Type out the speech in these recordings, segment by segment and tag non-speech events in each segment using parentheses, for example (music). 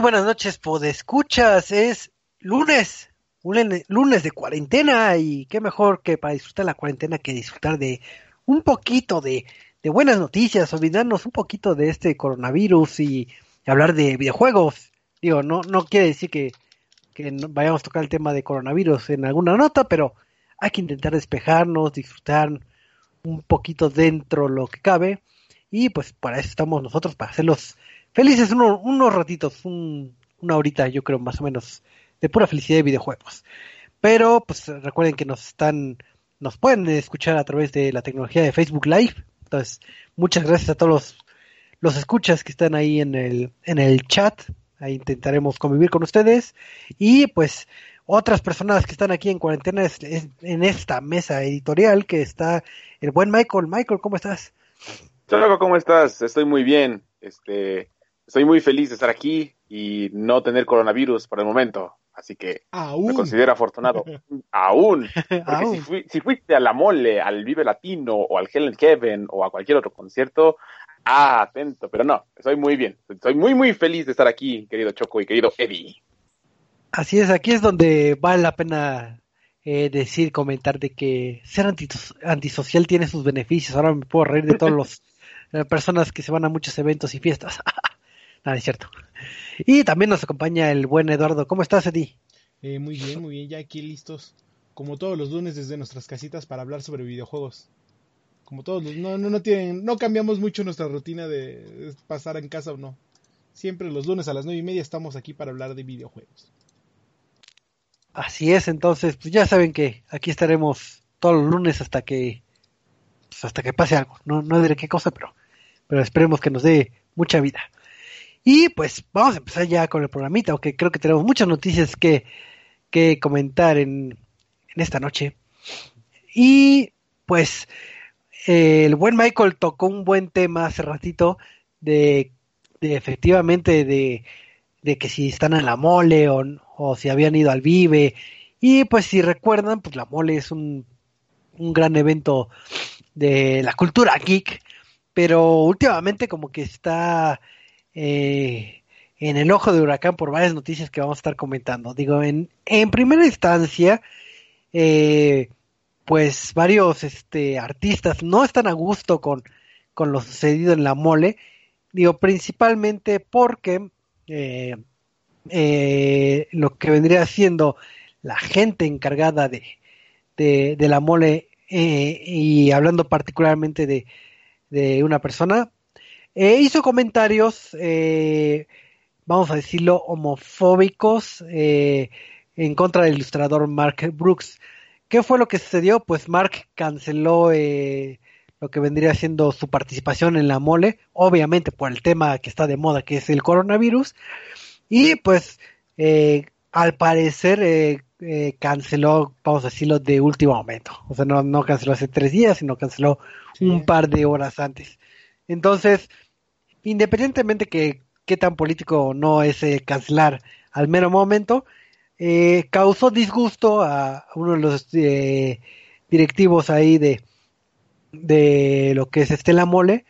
Buenas noches, escuchas Es lunes, lunes de cuarentena y qué mejor que para disfrutar la cuarentena que disfrutar de un poquito de, buenas noticias, olvidarnos un poquito de este coronavirus y hablar de videojuegos. Digo, no, no quiere decir que, vayamos a tocar el tema de coronavirus en alguna nota, pero hay que intentar despejarnos, disfrutar un poquito dentro lo que cabe y pues para eso estamos nosotros, para hacerlos felices uno- unos ratitos, un- una horita yo creo más o menos de pura felicidad de videojuegos. Pero pues recuerden que nos están, nos pueden escuchar a través de la tecnología de Facebook Live. Entonces, muchas gracias a todos los, los escuchas que están ahí en el, en el chat. Ahí intentaremos convivir con ustedes. Y pues otras personas que están aquí en cuarentena es- en esta mesa editorial que está el buen Michael. Michael, ¿cómo estás? Choco, ¿cómo estás? Estoy muy bien. Este, estoy muy feliz de estar aquí y no tener coronavirus por el momento. Así que me Aún. considero afortunado. (laughs) Aún. Porque Aún. si, fui- si fuiste a la Mole, al Vive Latino o al Hell and Heaven o a cualquier otro concierto, ah, atento. Pero no, estoy muy bien. Estoy muy, muy feliz de estar aquí, querido Choco y querido Eddie. Así es, aquí es donde vale la pena eh, decir, comentar de que ser antisocial tiene sus beneficios. Ahora me puedo reír de todas las (laughs) personas que se van a muchos eventos y fiestas. (laughs) Nada, es cierto. Y también nos acompaña el buen Eduardo. ¿Cómo estás, Eddie? Eh, muy bien, muy bien, ya aquí listos. Como todos los lunes desde nuestras casitas para hablar sobre videojuegos. Como todos los, no, no, no tienen, no cambiamos mucho nuestra rutina de pasar en casa o no. Siempre los lunes a las nueve y media estamos aquí para hablar de videojuegos. Así es, entonces, pues ya saben que aquí estaremos todos los lunes hasta que pues, hasta que pase algo. No, no diré qué cosa, pero, pero esperemos que nos dé mucha vida. Y pues vamos a empezar ya con el programita, aunque creo que tenemos muchas noticias que, que comentar en, en esta noche. Y pues eh, el buen Michael tocó un buen tema hace ratito de, de efectivamente de, de que si están en la mole o, o si habían ido al Vive. Y pues si recuerdan, pues la mole es un, un gran evento de la cultura geek, pero últimamente como que está eh, en el ojo de huracán por varias noticias que vamos a estar comentando. Digo, en, en primera instancia, eh, pues varios este, artistas no están a gusto con, con lo sucedido en la mole. Digo, principalmente porque eh, eh, lo que vendría siendo la gente encargada de, de, la mole eh, y hablando particularmente de, de una persona, eh, hizo comentarios, eh, vamos a decirlo, homofóbicos eh, en contra del ilustrador Mark Brooks. ¿Qué fue lo que sucedió? Pues Mark canceló eh, lo que vendría siendo su participación en la mole, obviamente por el tema que está de moda, que es el coronavirus, y pues al parecer eh, canceló, vamos a decirlo, de último momento. O sea, no, no canceló hace tres días, sino canceló Sí. un par de horas antes. Entonces, independientemente que qué tan político no es cancelar al mero momento, eh, causó disgusto a uno de los eh, directivos ahí de, de lo que es Estela Mole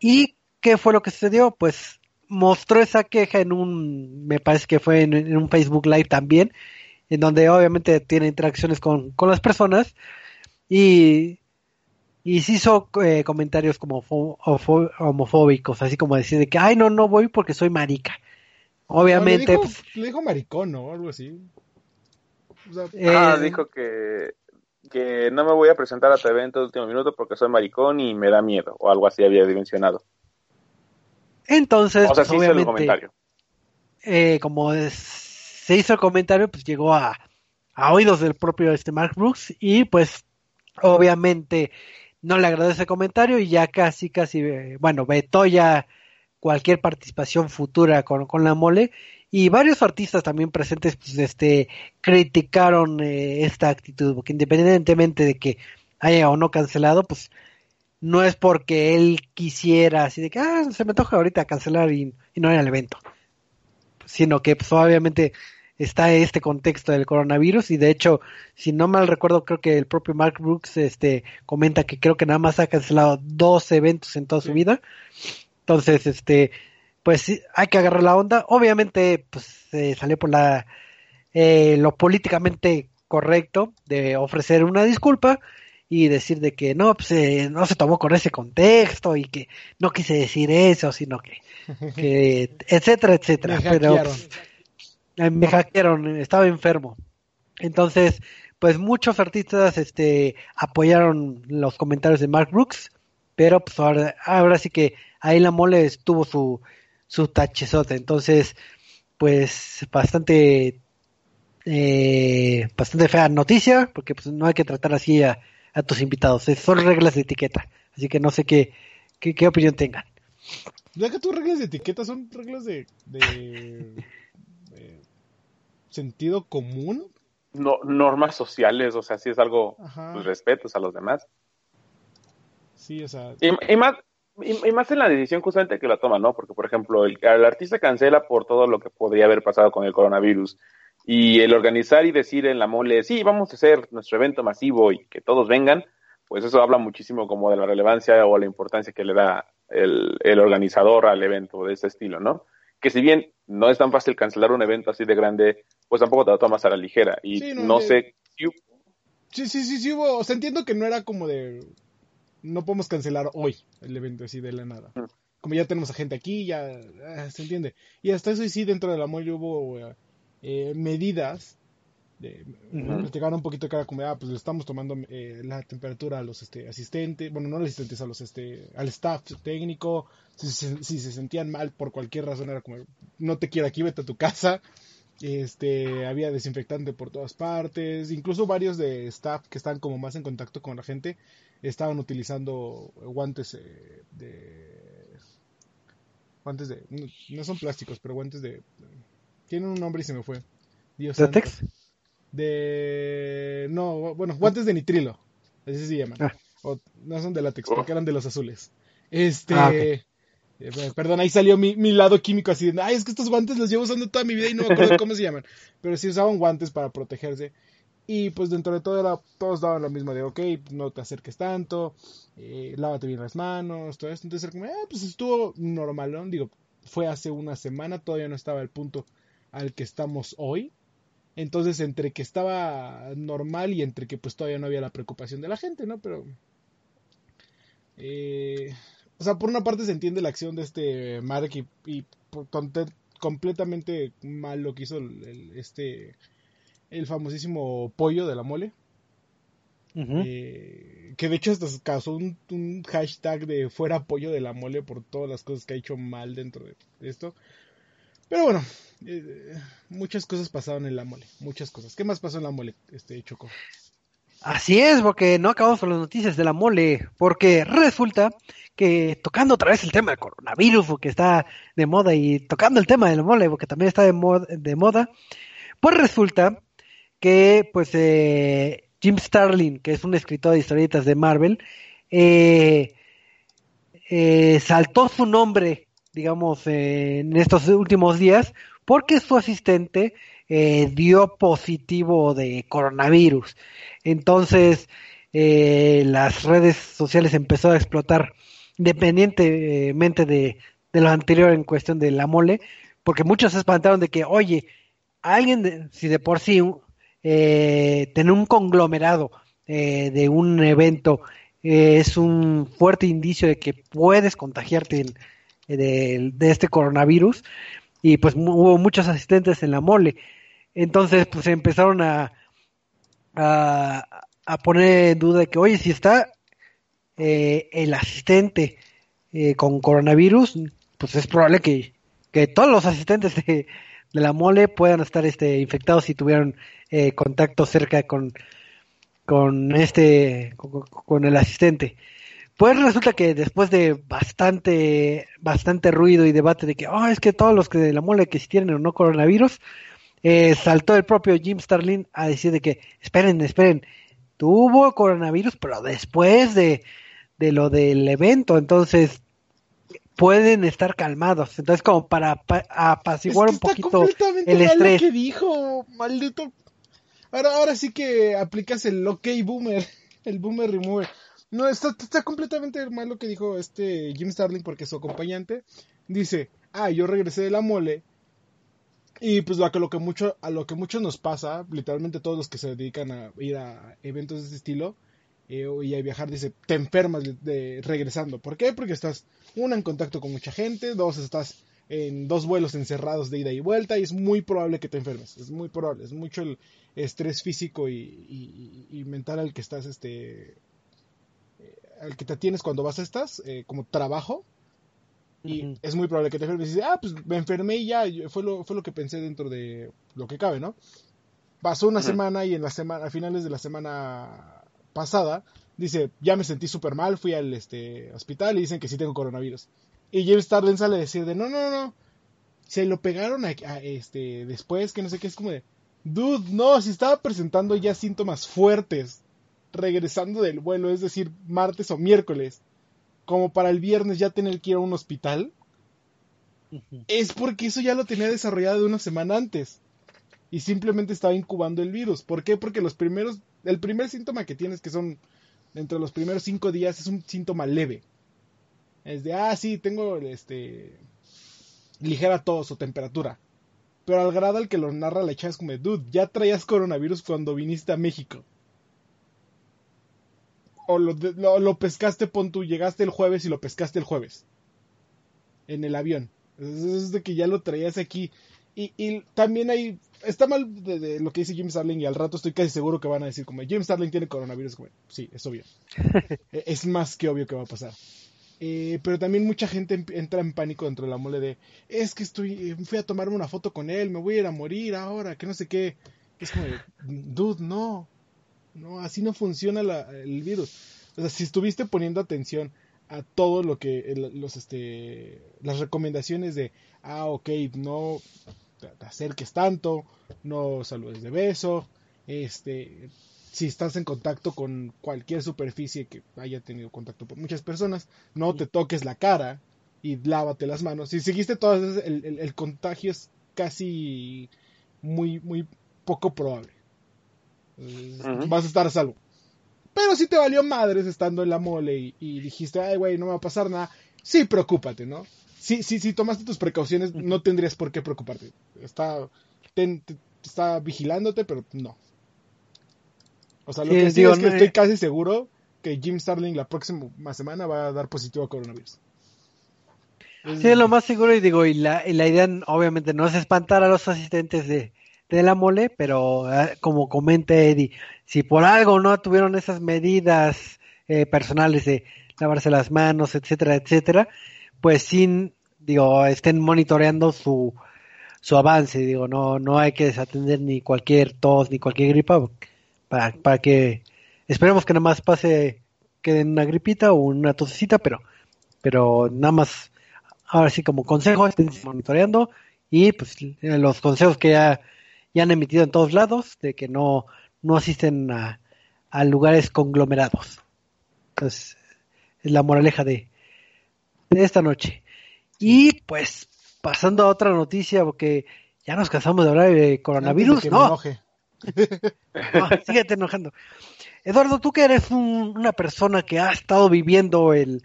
y ¿qué fue lo que sucedió? Pues mostró esa queja en un, me parece que fue en un Facebook Live también, en donde obviamente tiene interacciones con, con las personas y, y se hizo eh, comentarios como homofóbicos, así como decir de que, ay, no, no voy porque soy marica. Obviamente, No, le, pues, dijo, le dijo maricón, ¿no? Algo así. O sea, eh, Ah, dijo que, que no me voy a presentar a tu evento de último minuto porque soy maricón y me da miedo, o algo así había mencionado. entonces, O sea, pues, sí hizo el comentario. eh, como es- se hizo el comentario, pues llegó a, a oídos del propio este Mark Brooks y pues obviamente no le agradó ese comentario y ya casi, casi, eh, bueno, vetó ya cualquier participación futura con, con la mole. Y varios artistas también presentes pues este criticaron eh, esta actitud porque independientemente de que haya o no cancelado pues no es porque él quisiera así de que ah, se me antoja ahorita cancelar y, y no ir al evento sino que pues, obviamente está este contexto del coronavirus y de hecho si no mal recuerdo creo que el propio Mark Brooks este comenta que creo que nada más ha cancelado dos eventos en toda su vida. Entonces este pues sí, hay que agarrar la onda. Obviamente pues se salió por la eh, lo políticamente correcto de ofrecer una disculpa y decir de que no pues eh, no se tomó con ese contexto y que no quise decir eso sino que que (laughs) etcétera etcétera pero. Eh, me hackearon, estaba enfermo. Entonces, pues muchos artistas este apoyaron los comentarios de Mark Brooks, pero pues ahora, ahora sí que ahí la mole estuvo su su tachezote. Entonces, pues bastante eh, bastante fea noticia, porque pues no hay que tratar así a, a tus invitados. Es- Son reglas de etiqueta. Así que no sé qué, qué, qué opinión tengan. Ya que tus reglas de etiqueta son reglas de (laughs) sentido común. No, normas sociales, o sea, sí es algo, pues respetos a los demás. Sí, o sea, Y, y más, y, y más en la decisión justamente que la toma, ¿no? Porque, por ejemplo, el, el artista cancela por todo lo que podría haber pasado con el coronavirus. Y el organizar y decir en la mole, sí, vamos a hacer nuestro evento masivo y que todos vengan, pues eso habla muchísimo como de la relevancia o la importancia que le da el, el organizador al evento de ese estilo, ¿no? Que si bien no es tan fácil cancelar un evento así de grande, pues tampoco te lo tomas a la ligera. Y Sí, no, no, de- sé, sí, sí, sí, sí hubo. O sea, entiendo que no era como de. No podemos cancelar hoy el evento así de la nada. Mm. Como ya tenemos a gente aquí, ya ah, se entiende. Y hasta eso sí, dentro de la mole hubo eh, medidas. De, Ujú. platicaron un poquito era como, ah, pues le estamos tomando eh, la temperatura a los este, asistentes, bueno, no a los asistentes, a los este, al staff técnico, si, se- si se sentían mal por cualquier razón, era como, no te quiero aquí, vete a tu casa, este, había desinfectante por todas partes, incluso varios de staff que están como más en contacto con la gente, estaban utilizando guantes eh, de... Guantes de... No, no son plásticos, pero guantes de... Tienen un nombre y se me fue. Dios santo. De. No, bueno, guantes de nitrilo. Así se llaman. Ah. O, no son de látex, Oh. porque eran de los azules. Este. Ah, eh, perdón, ahí salió mi, mi lado químico así de. Ay, es que estos guantes los llevo usando toda mi vida y no me acuerdo (laughs) cómo se llaman. Pero sí usaban guantes para protegerse. Y pues dentro de todo era, todos daban lo mismo de, ok, no te acerques tanto, eh, lávate bien las manos, todo esto. Entonces era como, eh, pues estuvo normalón. Digo, fue hace una semana, todavía no estaba el punto al que estamos hoy. Entonces, entre que estaba normal y entre que pues todavía no había la preocupación de la gente, ¿no? Pero... eh, o sea, por una parte se entiende la acción de este Mark y, y por completamente mal lo que hizo el, el- este el famosísimo pollo de la mole. Eh, que de hecho hasta causó un, un hashtag de fuera pollo de la mole por todas las cosas que ha hecho mal dentro de esto. Pero bueno, eh, muchas cosas pasaron en la mole, muchas cosas. ¿Qué más pasó en la mole, este Choco? Así es, porque no acabamos con las noticias de la mole, porque resulta que tocando otra vez el tema del coronavirus, porque está de moda, y tocando el tema de la mole, porque también está de, de moda, pues resulta que pues eh, Jim Starlin, que es un escritor de historietas de Marvel, eh, eh, saltó su nombre, digamos, eh, en estos últimos días, porque su asistente eh, dio positivo de coronavirus. Entonces, eh, las redes sociales empezó a explotar independientemente de, de lo anterior en cuestión de la mole, porque muchos se espantaron de que, oye, alguien, de- si de por sí eh, tener un conglomerado eh, de un evento eh, es un fuerte indicio de que puedes contagiarte el- de, de este coronavirus, y pues hubo muchos asistentes en la mole. Entonces, pues empezaron a, a, poner en duda de que, oye, si está eh, el asistente eh, con coronavirus, pues es probable que, que todos los asistentes de, de la mole puedan estar este, infectados si tuvieron eh, contacto cerca con, con este con el asistente. Pues resulta que después de bastante bastante ruido y debate de que oh, es que todos los que de la mole que si tienen o no coronavirus, eh, saltó el propio Jim Starlin a decir de que esperen, esperen, tuvo coronavirus, pero después de, de lo del evento, entonces pueden estar calmados. Entonces como para pa- apaciguar Es que un poquito completamente el mal estrés. lo que dijo, maldito. Ahora, ahora sí que aplicas el ok boomer, (laughs) el boomer remover. No, está, está completamente mal lo que dijo este Jim Starling porque su acompañante dice, ah, yo regresé de la mole y pues lo que, lo que mucho, a lo que muchos nos pasa, literalmente todos los que se dedican a ir a eventos de este estilo eh, y a viajar, dice, te enfermas de, regresando. ¿Por qué? Porque estás, una, en contacto con mucha gente, dos, estás en dos vuelos encerrados de ida y vuelta y es muy probable que te enfermes. Es muy probable, es mucho el estrés físico y, y- y mental al que estás, este, al que te tienes cuando vas a estas, eh, como trabajo. Y es muy probable que te enfermes. Y dices, ah, pues me enfermé y ya, fue lo, fue lo que pensé dentro de lo que cabe, ¿no? Pasó una semana y en la semana, a finales de la semana pasada, dice, ya me sentí súper mal, fui al este, hospital y dicen que sí tengo coronavirus. Y James Starlin sale a decir de, no, no, no, se lo pegaron a, a, este, después, que no sé qué, es como de, dude, no, si estaba presentando ya síntomas fuertes, regresando del vuelo, es decir, martes o miércoles, como para el viernes ya tener que ir a un hospital, es porque eso ya lo tenía desarrollado de una semana antes. Y simplemente estaba incubando el virus. ¿Por qué? Porque los primeros, el primer síntoma que tienes, que son entre los primeros cinco días, es un síntoma leve. Es de, ah, sí, tengo este ligera tos o temperatura. Pero al grado al que lo narra la chava es como, de, dude, ya traías coronavirus cuando viniste a México. O lo, lo, lo pescaste, pon tú, llegaste el jueves y lo pescaste el jueves. En el avión. Es, de que ya lo traías aquí. Y, y también hay. Está mal de, de lo que dice Jim Starling y al rato estoy casi seguro que van a decir como Jim Starling tiene coronavirus. Como, sí, es obvio. (laughs) E- es más que obvio que va a pasar. Eh, pero también mucha gente em- entra en pánico dentro de la mole de es que estoy eh, fui a tomarme una foto con él, me voy a ir a morir ahora, que no sé qué. Es como, de, dude, no. No, así no funciona la- el virus. O sea, si estuviste poniendo atención a todo lo que los este las recomendaciones de ah ok no te, acerques tanto no saludes de beso este si estás en contacto con cualquier superficie que haya tenido contacto por muchas personas no te toques la cara y lávate las manos. Si seguiste todas esas, el, el- el contagio es casi muy muy poco probable Eh, vas a estar a salvo pero si te valió madres estando en la mole y, y dijiste, ay, güey, no me va a pasar nada, sí, preocúpate, ¿no? Si, si, si tomaste tus precauciones, no tendrías por qué preocuparte. Está, ten- te- está vigilándote, pero no. O sea, lo Sí, que sí digo, es que no, estoy eh. casi seguro que Jim Starling la próxima semana va a dar positivo a coronavirus. Sí, es lo más seguro y digo, y la, y la idea obviamente no es espantar a los asistentes de, de la mole, pero ah, como comenta Eddie, si por algo no tuvieron esas medidas eh, personales de lavarse las manos, etcétera, etcétera, pues sin, digo, estén monitoreando su, su avance, digo, no, no hay que desatender ni cualquier tos ni cualquier gripa para, para que esperemos que nada más pase quede en una gripita o una tosecita, pero, pero nada más ahora sí como consejo estén monitoreando y pues los consejos que ya, ya han emitido en todos lados de que no, no asisten a, a lugares conglomerados. Entonces, es la moraleja de, de esta noche. Y pues, pasando a otra noticia, porque ya nos cansamos de hablar de coronavirus, no, (laughs) no, síguete enojando. Eduardo, tú que eres un- una persona que ha estado viviendo el,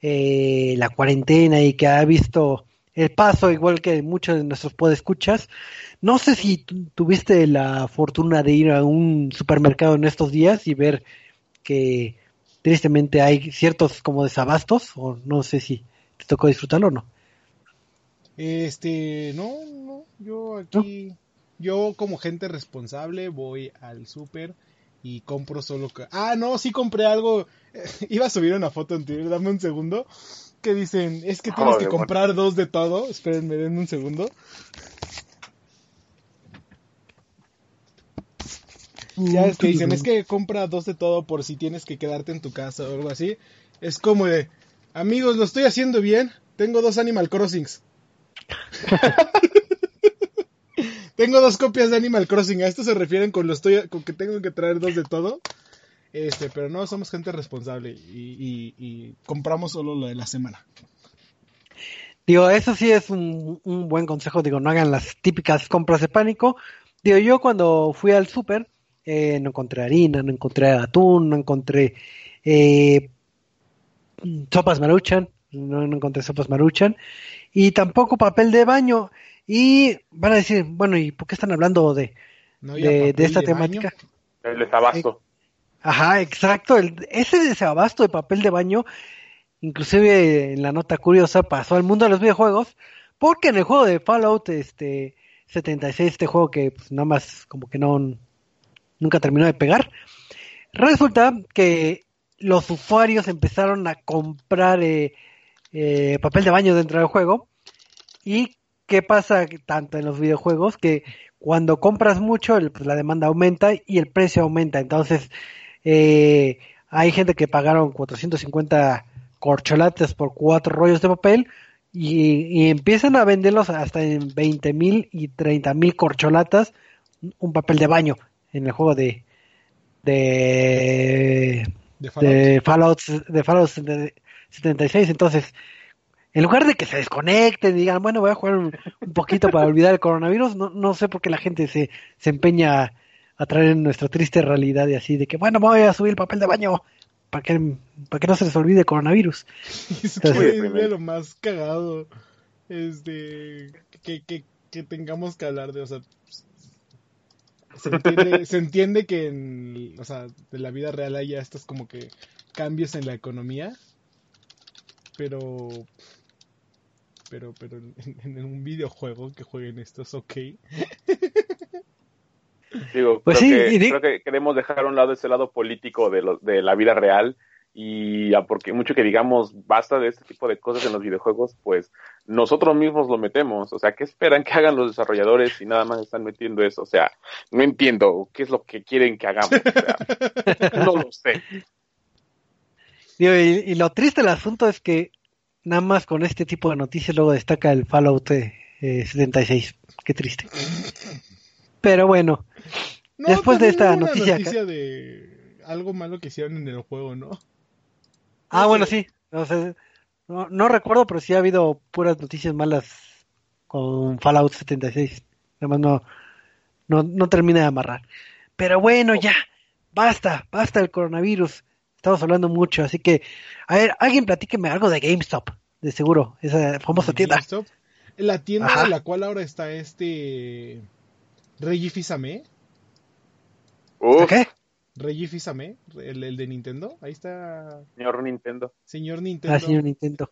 eh, la cuarentena y que ha visto el paso, igual que muchos de nuestros podescuchas. No sé si tu- tuviste la fortuna de ir a un supermercado en estos días y ver que tristemente hay ciertos como desabastos, o no sé si te tocó disfrutarlo o no. Este, no, no, yo aquí, yo como gente responsable voy al súper y compro solo... Ah, no, sí compré algo, (laughs) iba a subir una foto en Twitter, dame un segundo, que dicen, es que tienes que comprar dos de todo, espérenme, denme un segundo. Ya es que dicen, es que compra dos de todo por si tienes que quedarte en tu casa o algo así. Es como de, amigos, lo estoy haciendo bien. Tengo dos Animal Crossings. (laughs) tengo dos copias de Animal Crossing. A esto se refieren con lo estoy, con que tengo que traer dos de todo. Este, pero no, somos gente responsable y, y- y compramos solo lo de la semana. Digo, eso sí es un, un buen consejo, digo, no hagan las típicas compras de pánico. Digo, yo cuando fui al súper, eh, no encontré harina, no encontré atún, no encontré eh, sopas maruchan, no, no encontré sopas maruchan, y tampoco papel de baño. Y van a decir, bueno, ¿y por qué están hablando de, No de, esta temática? El desabasto. Ajá, exacto. El, ese desabasto de papel de baño, inclusive en la nota curiosa, pasó al mundo de los videojuegos, porque en el juego de Fallout este 76, este juego que pues, nada más como que no nunca terminó de pegar, resulta que los usuarios empezaron a comprar eh, eh, papel de baño dentro del juego. Y qué pasa tanto en los videojuegos que cuando compras mucho el- pues, la demanda aumenta y el precio aumenta. Entonces eh, hay gente que pagaron 450 corcholates por cuatro rollos de papel y, y empiezan a venderlos hasta en 20 mil y 30 mil corcholatas un papel de baño en el juego de de De Fallout. de Fallout de Fallout 76 entonces en lugar de que se desconecten y digan bueno voy a jugar un, un poquito para olvidar el coronavirus no, no sé por qué la gente se, se empeña a traer en nuestra triste realidad y así de que bueno voy a subir el papel de baño para que para que no se les olvide el coronavirus (laughs) Es Entonces- que es lo más cagado. Este. Que, que, que tengamos que hablar de. O sea. Se entiende, (laughs) se entiende que en. O sea, de la vida real haya estos como que cambios en la economía. Pero. Pero, pero en, en un videojuego que jueguen esto es ok. (laughs) Digo, Pues creo, sí, que, creo queremos dejar a un lado ese lado político de, lo- de la vida real y porque mucho que digamos basta de este tipo de cosas en los videojuegos, pues nosotros mismos lo metemos. O sea, ¿qué esperan que hagan los desarrolladores si nada más están metiendo eso? O sea, no entiendo qué es lo que quieren que hagamos. O sea, (laughs) no lo sé. Y lo triste del asunto es que nada más con este tipo de noticias luego destaca el Fallout eh, 76 qué triste pero bueno No, Después de también esta una noticia de algo malo que hicieron en el juego, ¿no? Ah, No bueno, sé. sí. O sea, no, no recuerdo, pero sí ha habido puras noticias malas con Fallout 76. Además, no, no, no termina de amarrar. Pero bueno, ya. Basta, basta el coronavirus. Estamos hablando mucho, así que, a ver, alguien platíqueme algo de GameStop, de seguro, esa famosa tienda. GameStop. La tienda Ajá. de la cual ahora está este Reggie Fils-Aimé, ¿Qué? Reggie Fils-Aimé, el, el de Nintendo, ahí está señor Nintendo. señor Nintendo, Ah, señor Nintendo.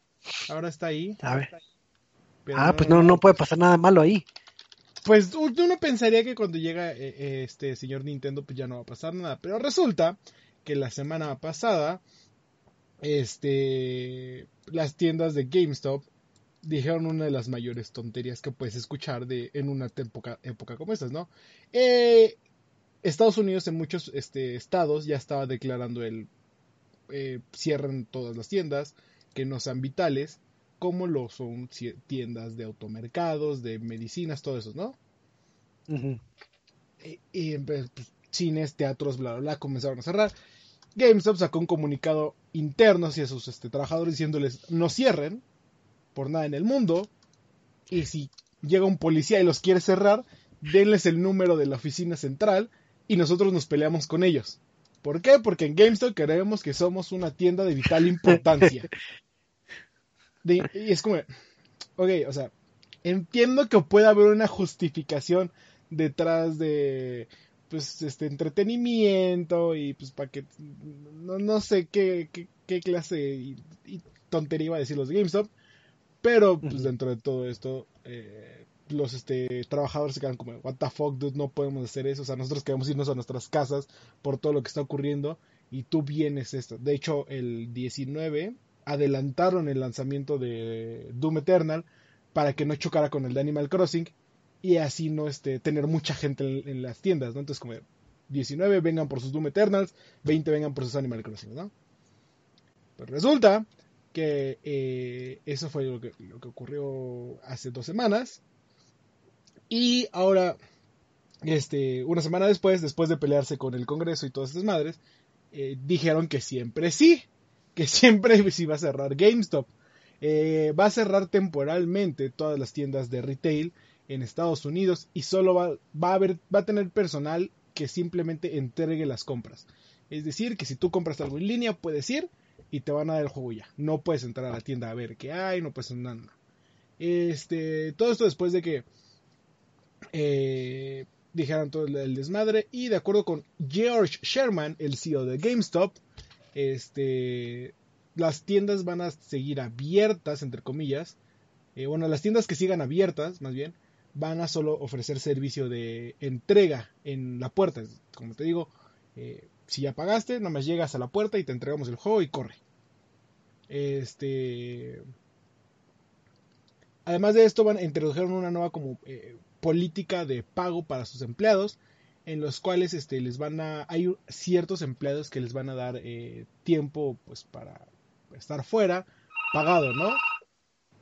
ahora está ahí. A ver. pero Ah, pues no, no puede pasar nada malo ahí. Pues uno pensaría que cuando llega eh, eh, este señor Nintendo pues ya no va a pasar nada, pero resulta que la semana pasada este las tiendas de GameStop dijeron una de las mayores tonterías que puedes escuchar de en una época, época como estas, ¿no? Eh, Estados Unidos en muchos este, estados ya estaba declarando el eh, cierren todas las tiendas que no sean vitales, como lo son tiendas de automercados, de medicinas, todo eso, ¿no? Y, y, pues, cines, teatros, bla, bla, bla, comenzaron a cerrar. GameStop sacó un comunicado interno hacia sus este, trabajadores diciéndoles no cierren por nada en el mundo y si llega un policía y los quiere cerrar, denles el número de la oficina central y nosotros nos peleamos con ellos. ¿Por qué? Porque en GameStop creemos que somos una tienda de vital importancia. (laughs) de- y es como, ok, o sea, entiendo que puede haber una justificación detrás de, pues, este, entretenimiento y, pues, para que, no, no sé qué, qué, qué clase y, y tontería iba a decir los de GameStop, pero, pues, dentro de todo esto, eh, los este, trabajadores se quedan como, what the fuck, dude, no podemos hacer eso. O sea, nosotros queremos irnos a nuestras casas por todo lo que está ocurriendo y tú vienes esto. De hecho, el 19 adelantaron el lanzamiento de Doom Eternal para que no chocara con el de Animal Crossing y así no este, tener mucha gente en, en las tiendas, ¿no? Entonces, como 19 vengan por sus Doom Eternals, 20 vengan por sus Animal Crossing, ¿no? Pues resulta que eh, eso fue lo que, lo que ocurrió hace dos semanas. Y ahora, este, una semana después, después de pelearse con el Congreso y todas estas madres, eh, dijeron que siempre sí, que (laughs) siempre sí va a cerrar GameStop. Eh, va a cerrar temporalmente todas las tiendas de retail en Estados Unidos y solo va, va a haber, va a tener personal que simplemente entregue las compras. Es decir, que si tú compras algo en línea, puedes ir y te van a dar el juego ya. No puedes entrar a la tienda a ver qué hay, no puedes nada. Este, todo esto después de que eh, dijeron todo el, el desmadre y de acuerdo con George Sherman, el CEO de GameStop, este, las tiendas van a seguir abiertas, entre comillas. Eh, bueno, las tiendas que sigan abiertas, más bien, van a solo ofrecer servicio de entrega en la puerta. Como te digo, eh, si ya pagaste, nomás llegas a la puerta y te entregamos el juego y corre. Este. Además de esto, van, introdujeron una nueva como eh, política de pago para sus empleados, en los cuales este, les van a. Hay ciertos empleados que les van a dar eh, tiempo pues para estar fuera, pagado, ¿no?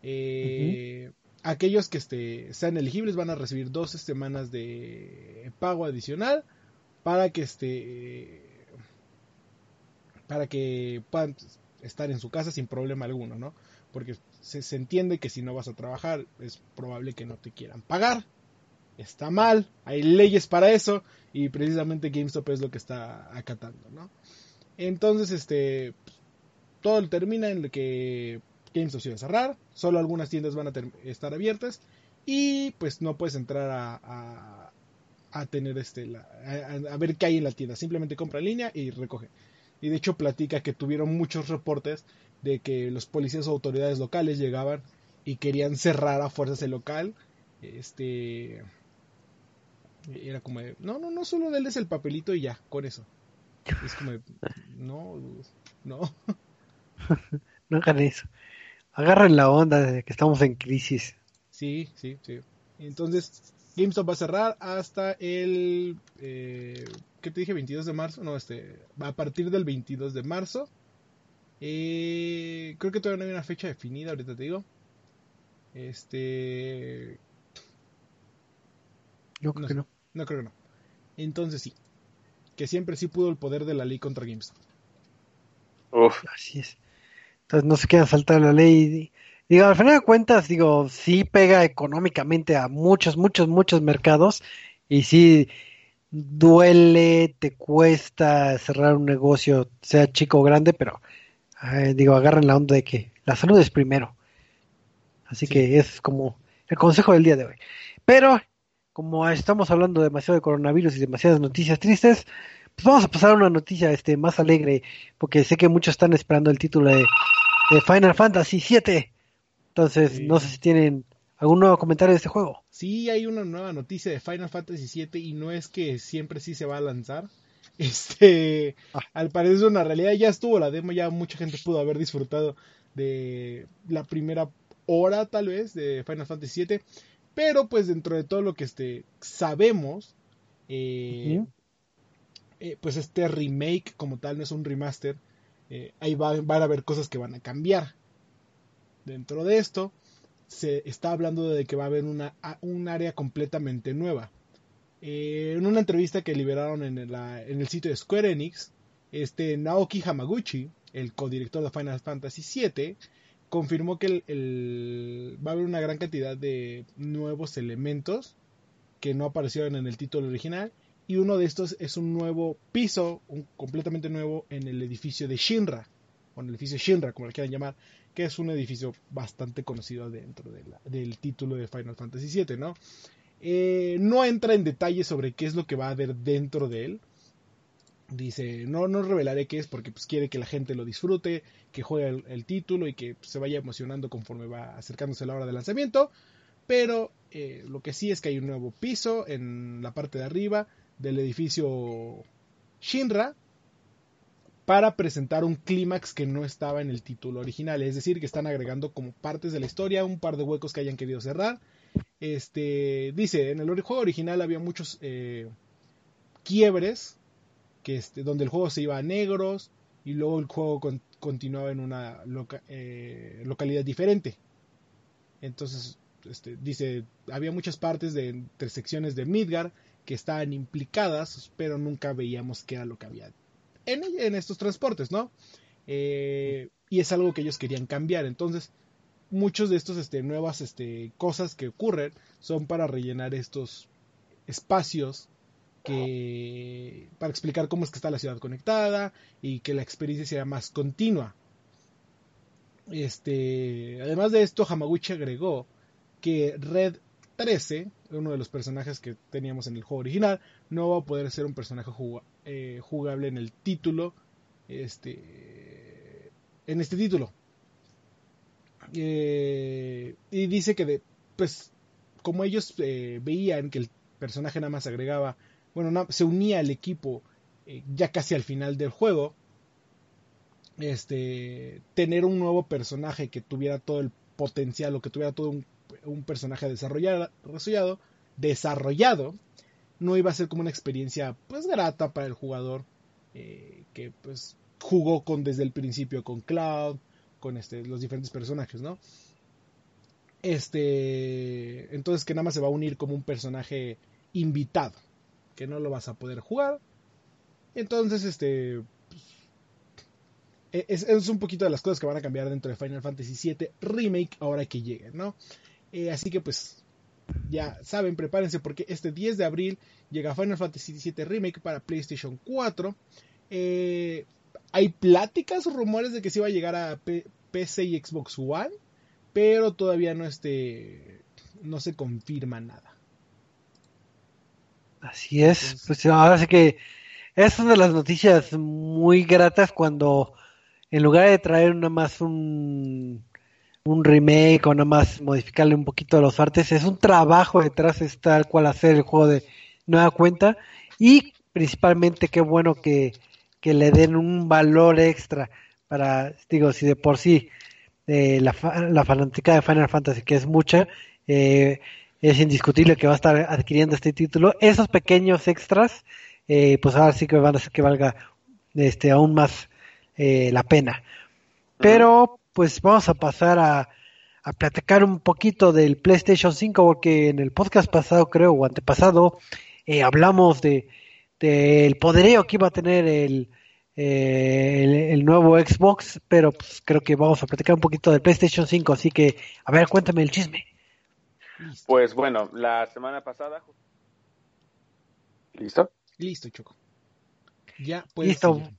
Eh, Aquellos que este, sean elegibles van a recibir dos semanas de pago adicional para que este para que puedan estar en su casa sin problema alguno, ¿no? Porque se, entiende que si no vas a trabajar es probable que no te quieran pagar. Está mal, hay leyes para eso y precisamente GameStop es lo que está acatando, ¿no? Entonces, este, todo termina en que GameStop se va a cerrar, solo algunas tiendas van a estar abiertas y pues no puedes entrar a, a, tener este, a, a, ver qué hay en la tienda, simplemente compra en línea y recoge. Y de hecho platica que tuvieron muchos reportes de que los policías o autoridades locales llegaban y querían cerrar a fuerzas el local. Este era como de, no, no, no solo denles el papelito y ya, con eso. Es como de, (laughs) no, no. (laughs) no hagan eso. Agarren la onda de que estamos en crisis. Sí, sí, sí. Entonces, GameStop va a cerrar hasta el, eh, ¿qué te dije? 22 de marzo. No, este, a partir del 22 de marzo. Eh, creo que todavía no hay una fecha definida, ahorita te digo. Este... Yo creo no, que no. No creo que no. Entonces sí. Que siempre sí pudo el poder de la ley contra GameStop. Uf. Así es. Entonces no se quieran saltar la ley. Digo, al final de cuentas, digo, sí pega económicamente a muchos, muchos, muchos mercados y sí duele, te cuesta cerrar un negocio, sea chico o grande, pero eh, digo, agarren la onda de que la salud es primero. Así Sí. que es como el consejo del día de hoy. Pero como estamos hablando demasiado de coronavirus y demasiadas noticias tristes, pues vamos a pasar a una noticia este más alegre, porque sé que muchos están esperando el título de, de Final Fantasy VII. Entonces, Sí. no sé si tienen algún nuevo comentario de este juego. Sí, hay una nueva noticia de Final Fantasy VII y no es que siempre sí se va a lanzar. (laughs) Este, Ah. al parecer es una realidad, ya estuvo la demo, ya mucha gente pudo haber disfrutado de la primera hora tal vez de Final Fantasy VII, pero pues dentro de todo lo que este, sabemos, eh, eh, pues este remake como tal no es un remaster, eh, ahí va- van a haber cosas que van a cambiar. Dentro de esto, se está hablando de que va a haber una, un área completamente nueva. Eh, en una entrevista que liberaron en el, sitio de Square Enix, este Naoki Hamaguchi, el codirector de Final Fantasy VII, confirmó que el- va a haber una gran cantidad de nuevos elementos que no aparecieron en el título original y uno de estos es un nuevo piso, un completamente nuevo en el edificio de Shinra, o en el edificio Shinra, como le quieran llamar, que es un edificio bastante conocido dentro del título de Final Fantasy VII, ¿no? Eh, no entra en detalle sobre qué es lo que va a haber dentro de él. Dice, no, no revelaré qué es porque pues, quiere que la gente lo disfrute, que juegue el, el título y que pues, se vaya emocionando conforme va acercándose la hora de lanzamiento. Pero eh, lo que sí es que hay un nuevo piso en la parte de arriba del edificio Shinra para presentar un clímax que no estaba en el título original. Es decir, que están agregando como partes de la historia, un par de huecos que hayan querido cerrar. Este dice, en el juego original había muchos eh, quiebres que este, donde el juego se iba a negros y luego el juego con- continuaba en una eh, localidad diferente. Entonces, este, dice, había muchas partes de intersecciones de Midgar que estaban implicadas, pero nunca veíamos qué era lo que había en, estos transportes, ¿no? Eh, y es algo que ellos querían cambiar. Entonces, muchos de estos este, nuevas este, cosas que ocurren son para rellenar estos espacios que para explicar cómo es que está la ciudad conectada y que la experiencia sea más continua. Este, además de esto, Hamaguchi agregó que Red 13, uno de los personajes que teníamos en el juego original, no va a poder ser un personaje eh, jugable en el título, este, en este título. Eh, y dice que, de, pues, como ellos eh, veían que el personaje nada más agregaba, bueno, se unía al equipo ya casi al final del juego, este, tener un nuevo personaje que tuviera todo el potencial o que tuviera todo un, personaje desarrollado, desarrollado, no iba a ser como una experiencia pues grata para el jugador eh, que pues jugó con desde el principio con Cloud, con este, los diferentes personajes, ¿no? Este, entonces que nada más se va a unir como un personaje invitado, que no lo vas a poder jugar. Entonces, este, pues, e-, es, un poquito de las cosas que van a cambiar dentro de Final Fantasy VII Remake ahora que llegue, ¿no? Eh, así que pues ya saben, prepárense porque este 10 de abril llega Final Fantasy VII Remake para PlayStation 4. Eh, hay pláticas o rumores de que sí va a llegar a P- PC y Xbox One, pero todavía no este no se confirma nada. Así es, pues ahora sí que es una de las noticias muy gratas cuando en lugar de traer nada más un, un remake o nada más modificarle un poquito los artes, es un trabajo detrás es tal cual hacer el juego de nueva cuenta y principalmente qué bueno que, que le den un valor extra para, digo, si de por sí eh, la, la fanática de Final Fantasy, que es mucha, eh, es indiscutible que va a estar adquiriendo este título. Esos pequeños extras, eh, pues ahora sí que van a hacer que valga este aún más eh, la pena. Pero pues vamos a pasar a, a platicar un poquito del PlayStation 5 porque en el podcast pasado creo o antepasado eh, hablamos de del poderío que iba a tener el, eh, el, el nuevo Xbox, pero pues creo que vamos a platicar un poquito del PlayStation 5, así que a ver, cuéntame el chisme. Pues bueno, la semana pasada. ¿Listo? listo, Choco. Ya puedes Listo. seguir.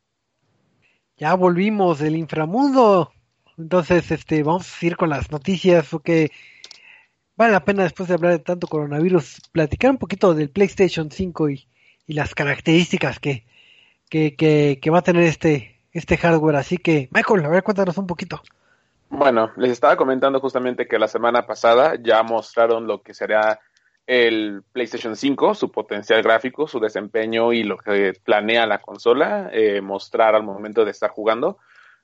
Ya volvimos del inframundo. Entonces, este, vamos a ir con las noticias, porque vale la pena después de hablar de tanto coronavirus, platicar un poquito del PlayStation 5 y, y las características que, que, que, que va a tener este, este hardware. Así que, Michael, a ver, cuéntanos un poquito. Bueno, les estaba comentando justamente que la semana pasada ya mostraron lo que será el PlayStation 5, su potencial gráfico, su desempeño y lo que planea la consola eh, mostrar al momento de estar jugando.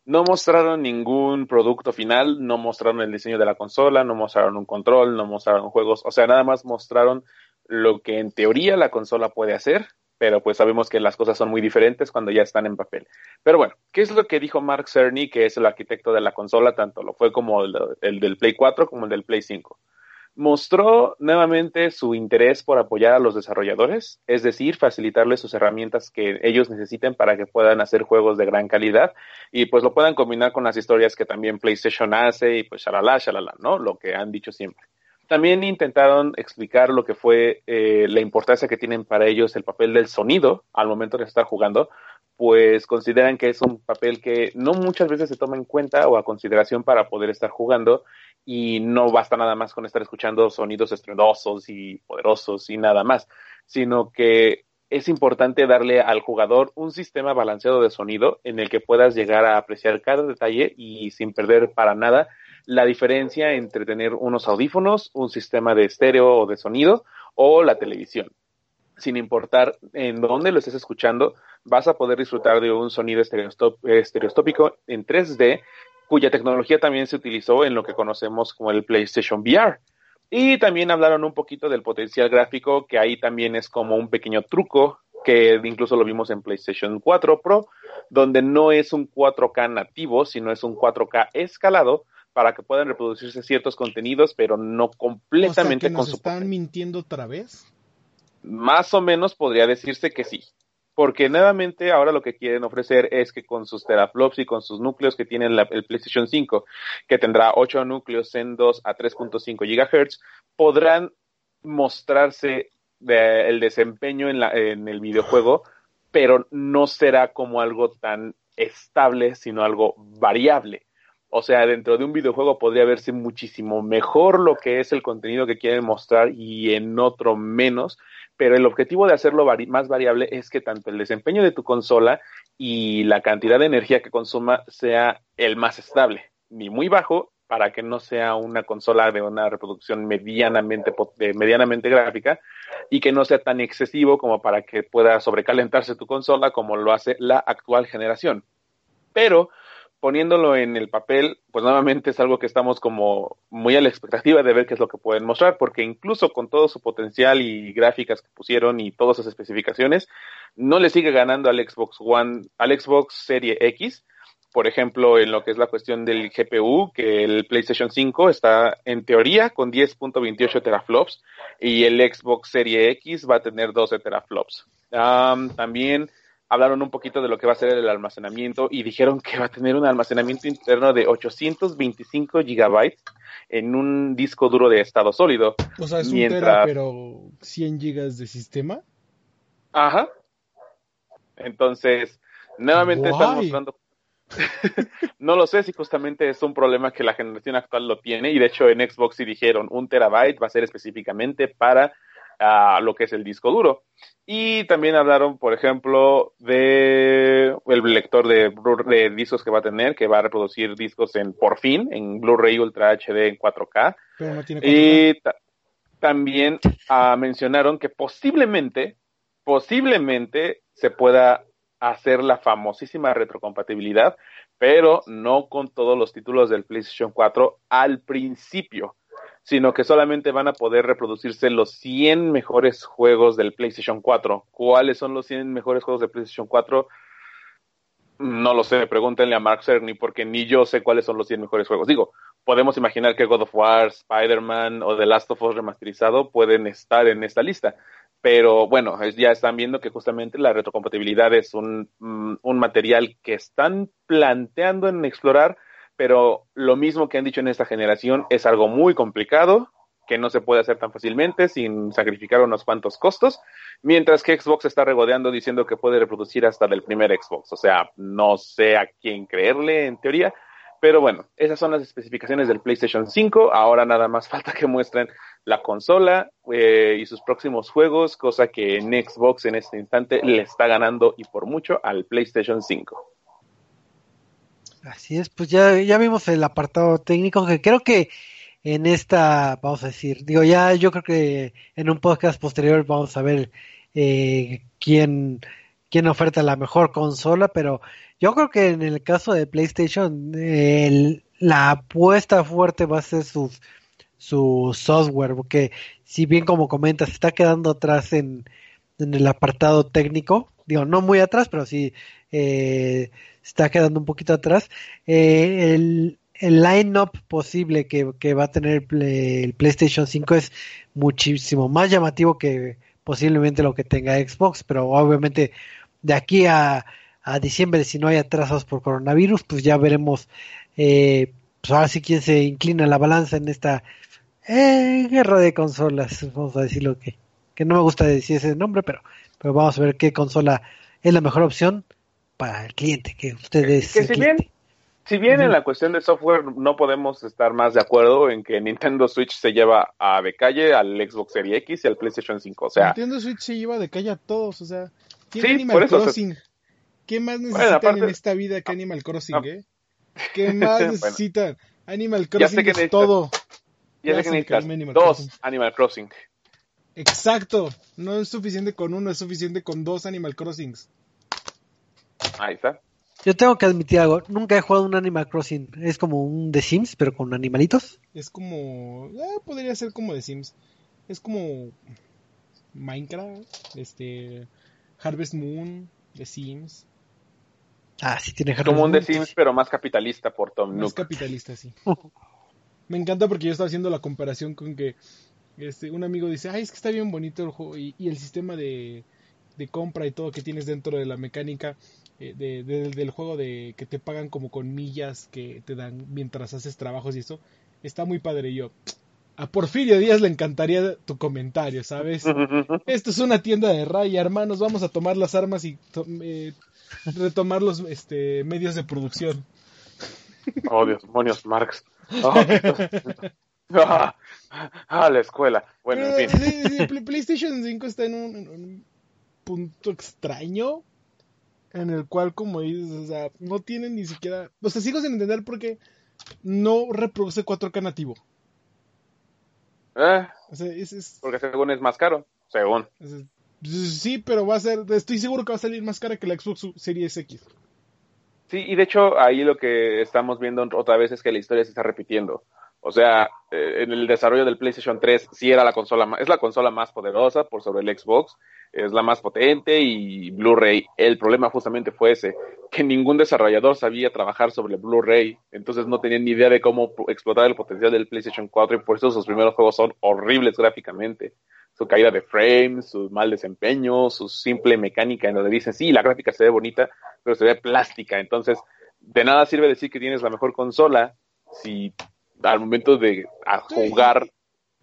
No mostraron ningún producto final, no mostraron el diseño de la consola, no mostraron un control, no mostraron juegos, o sea, nada más mostraron lo que en teoría la consola puede hacer, pero pues sabemos que las cosas son muy diferentes cuando ya están en papel. Pero bueno, ¿qué es lo que dijo Mark Cerny, que es el arquitecto de la consola, tanto lo fue como el, el del Play 4 como el del Play 5? Mostró nuevamente su interés por apoyar a los desarrolladores, es decir, facilitarles sus herramientas que ellos necesiten para que puedan hacer juegos de gran calidad y pues lo puedan combinar con las historias que también PlayStation hace y pues shalala, shalala, ¿no? Lo que han dicho siempre. También intentaron explicar lo que fue eh, la importancia que tienen para ellos el papel del sonido al momento de estar jugando, pues consideran que es un papel que no muchas veces se toma en cuenta o a consideración para poder estar jugando y no basta nada más con estar escuchando sonidos estruendosos y poderosos y nada más, sino que es importante darle al jugador un sistema balanceado de sonido en el que puedas llegar a apreciar cada detalle y sin perder para nada la diferencia entre tener unos audífonos, un sistema de estéreo o de sonido o la televisión. Sin importar en dónde lo estés escuchando, vas a poder disfrutar de un sonido estereostópico en 3D cuya tecnología también se utilizó en lo que conocemos como el PlayStation VR. Y también hablaron un poquito del potencial gráfico, que ahí también es como un pequeño truco, que incluso lo vimos en PlayStation 4 Pro, donde no es un 4K nativo, sino es un 4K escalado para que puedan reproducirse ciertos contenidos, pero no completamente o sea, que nos están mintiendo otra vez? Más o menos podría decirse que sí porque nuevamente ahora lo que quieren ofrecer es que con sus teraflops y con sus núcleos que tiene el PlayStation 5, que tendrá 8 núcleos en 2 a 3.5 GHz, podrán mostrarse el desempeño en, la, en el videojuego, pero no será como algo tan estable, sino algo variable. O sea, dentro de un videojuego podría verse muchísimo mejor lo que es el contenido que quieren mostrar y en otro menos, pero el objetivo de hacerlo más variable es que tanto el desempeño de tu consola y la cantidad de energía que consuma sea el más estable, ni muy bajo para que no sea una consola de una reproducción medianamente, medianamente gráfica y que no sea tan excesivo como para que pueda sobrecalentarse tu consola como lo hace la actual generación. Pero poniéndolo en el papel, pues nuevamente es algo que estamos como muy a la expectativa de ver qué es lo que pueden mostrar, porque incluso con todo su potencial y gráficas que pusieron y todas sus especificaciones, no le sigue ganando al Xbox One, al Xbox Serie X. Por ejemplo, en lo que es la cuestión del GPU, que el PlayStation 5 está en teoría con 10.28 teraflops y el Xbox Serie X va a tener 12 teraflops. también hablaron un poquito de lo que va a ser el almacenamiento y dijeron que va a tener un almacenamiento interno de 825 gigabytes en un disco duro de estado sólido. O sea, es un tera, pero 100 gigas de sistema. Ajá. Entonces, nuevamente están mostrando... (laughs) no lo sé si justamente es un problema que la generación actual lo tiene y de hecho en Xbox sí dijeron un terabyte va a ser específicamente para a lo que es el disco duro. Y también hablaron, por ejemplo, de el lector de, de discos que va a tener, que va a reproducir discos en por fin en Blu-ray Ultra HD en 4K. Y también ah, mencionaron que posiblemente, posiblemente se pueda hacer la famosísima retrocompatibilidad, pero no con todos los títulos del PlayStation 4 al principio sino que solamente van a poder reproducirse los 100 mejores juegos del PlayStation 4. ¿Cuáles son los 100 mejores juegos del PlayStation 4? No lo sé, pregúntenle a Mark Cerny porque ni yo sé cuáles son los 100 mejores juegos. Digo, podemos imaginar que God of War, Spider-Man o The Last of Us remasterizado pueden estar en esta lista. Pero bueno, ya están viendo que justamente la retrocompatibilidad es un, mm, un material que están planteando en explorar, pero lo mismo que han dicho en esta generación es algo muy complicado, que no se puede hacer tan fácilmente sin sacrificar unos cuantos costos, mientras que Xbox está regodeando diciendo que puede reproducir hasta del primer Xbox. O sea, no sé a quién creerle en teoría, pero bueno, esas son las especificaciones del PlayStation 5. Ahora nada más (laughs) falta que muestren la consola eh, y sus próximos juegos, cosa que en Xbox en este instante le está ganando y por mucho al PlayStation 5. Así es, pues ya, ya vimos el apartado técnico que creo que en esta, vamos a decir, digo, ya yo creo que en un podcast posterior vamos a ver eh, quién, quién oferta la mejor consola, pero yo creo que en el caso de PlayStation, la apuesta fuerte va a ser su, su software, porque si bien como comentas, está quedando atrás en, en el apartado técnico, digo, no muy atrás, pero sí eh, está quedando un poquito atrás. Eh, el, el line-up posible que, va a tener el, PlayStation 5 es muchísimo más llamativo que posiblemente lo que tenga Xbox, pero obviamente de aquí a, a diciembre, si no hay atrasos por coronavirus, pues ya veremos, eh, pues ahora sí quién se inclina la balanza en esta eh, guerra de consolas, vamos a decirlo que, que no me gusta decir ese nombre, pero, pero vamos a ver qué consola es la mejor opción para el cliente, que ustedes... Que si bien, si bien en la cuestión de software no podemos estar más de acuerdo en que Nintendo Switch se lleva a de calle al Xbox Series X y al PlayStation 5, o sea... Nintendo Switch se lleva de calle a todos, o sea... Tiene Sí, Animal por eso, o sea- Crossing. ¿Qué más necesitan aparte- en esta vida que Animal Crossing, Ah. eh? ¿Qué (laughs) más Bueno. necesitan? Animal Ya sé Crossing que es todo. Ya Ya sé que necesitas Animal dos Crossing. Animal Crossing. Exacto. No es suficiente con uno, es suficiente con dos Animal Crossings. Ahí está. Yo tengo que admitir algo, nunca he jugado un Animal Crossing, es como un The Sims, pero con animalitos. Es como. eh, podría ser como de Sims. Es como. Minecraft, este. Harvest Moon, de Sims. Ah, sí tiene Como un The Harvest Moon. Sims, pero más capitalista por Tom Más Nook. capitalista, sí. (laughs) Me encanta porque yo estaba haciendo la comparación con que este, un amigo dice, ay, es que está bien bonito el juego y, y el sistema de, de compra y todo que tienes dentro de la mecánica eh, de- de- del juego de que te pagan como con millas que te dan mientras haces trabajos y eso, está muy padre. Y yo, a Porfirio Díaz le encantaría tu comentario, ¿sabes? (laughs) Esto es una tienda de raya, hermanos, vamos a tomar las armas y to- eh, retomar los este, medios de producción. Oh, Dios, demonios, Marx. Oh, ah, (laughs) ah, la escuela. Bueno, en Pero, fin. sí, sí, Play- PlayStation 5 está en un, en un punto extraño en el cual, como dices, o sea, no tiene ni siquiera... O sea, sigo sin entender por qué no reproduce 4K nativo. Eh, O sea, es, es- porque según es más caro. Según. sí, pero va a ser... Estoy seguro que va a salir más cara que la Xbox Series X. Sí, y de hecho ahí lo que estamos viendo otra vez es que la historia se está repitiendo. O sea, eh, en el desarrollo del PlayStation 3 sí era la consola, es la consola más poderosa por sobre el Xbox, es la más potente y Blu-ray. El problema justamente fue ese, que ningún desarrollador sabía trabajar sobre Blu-ray, entonces no tenían ni idea de cómo explotar el potencial del PlayStation 4 y por eso sus primeros juegos son horribles gráficamente. Su caída de frames, su mal desempeño, su simple mecánica en donde dicen, sí, la gráfica se ve bonita, pero se ve plástica. Entonces, de nada sirve decir que tienes la mejor consola si al momento de a jugar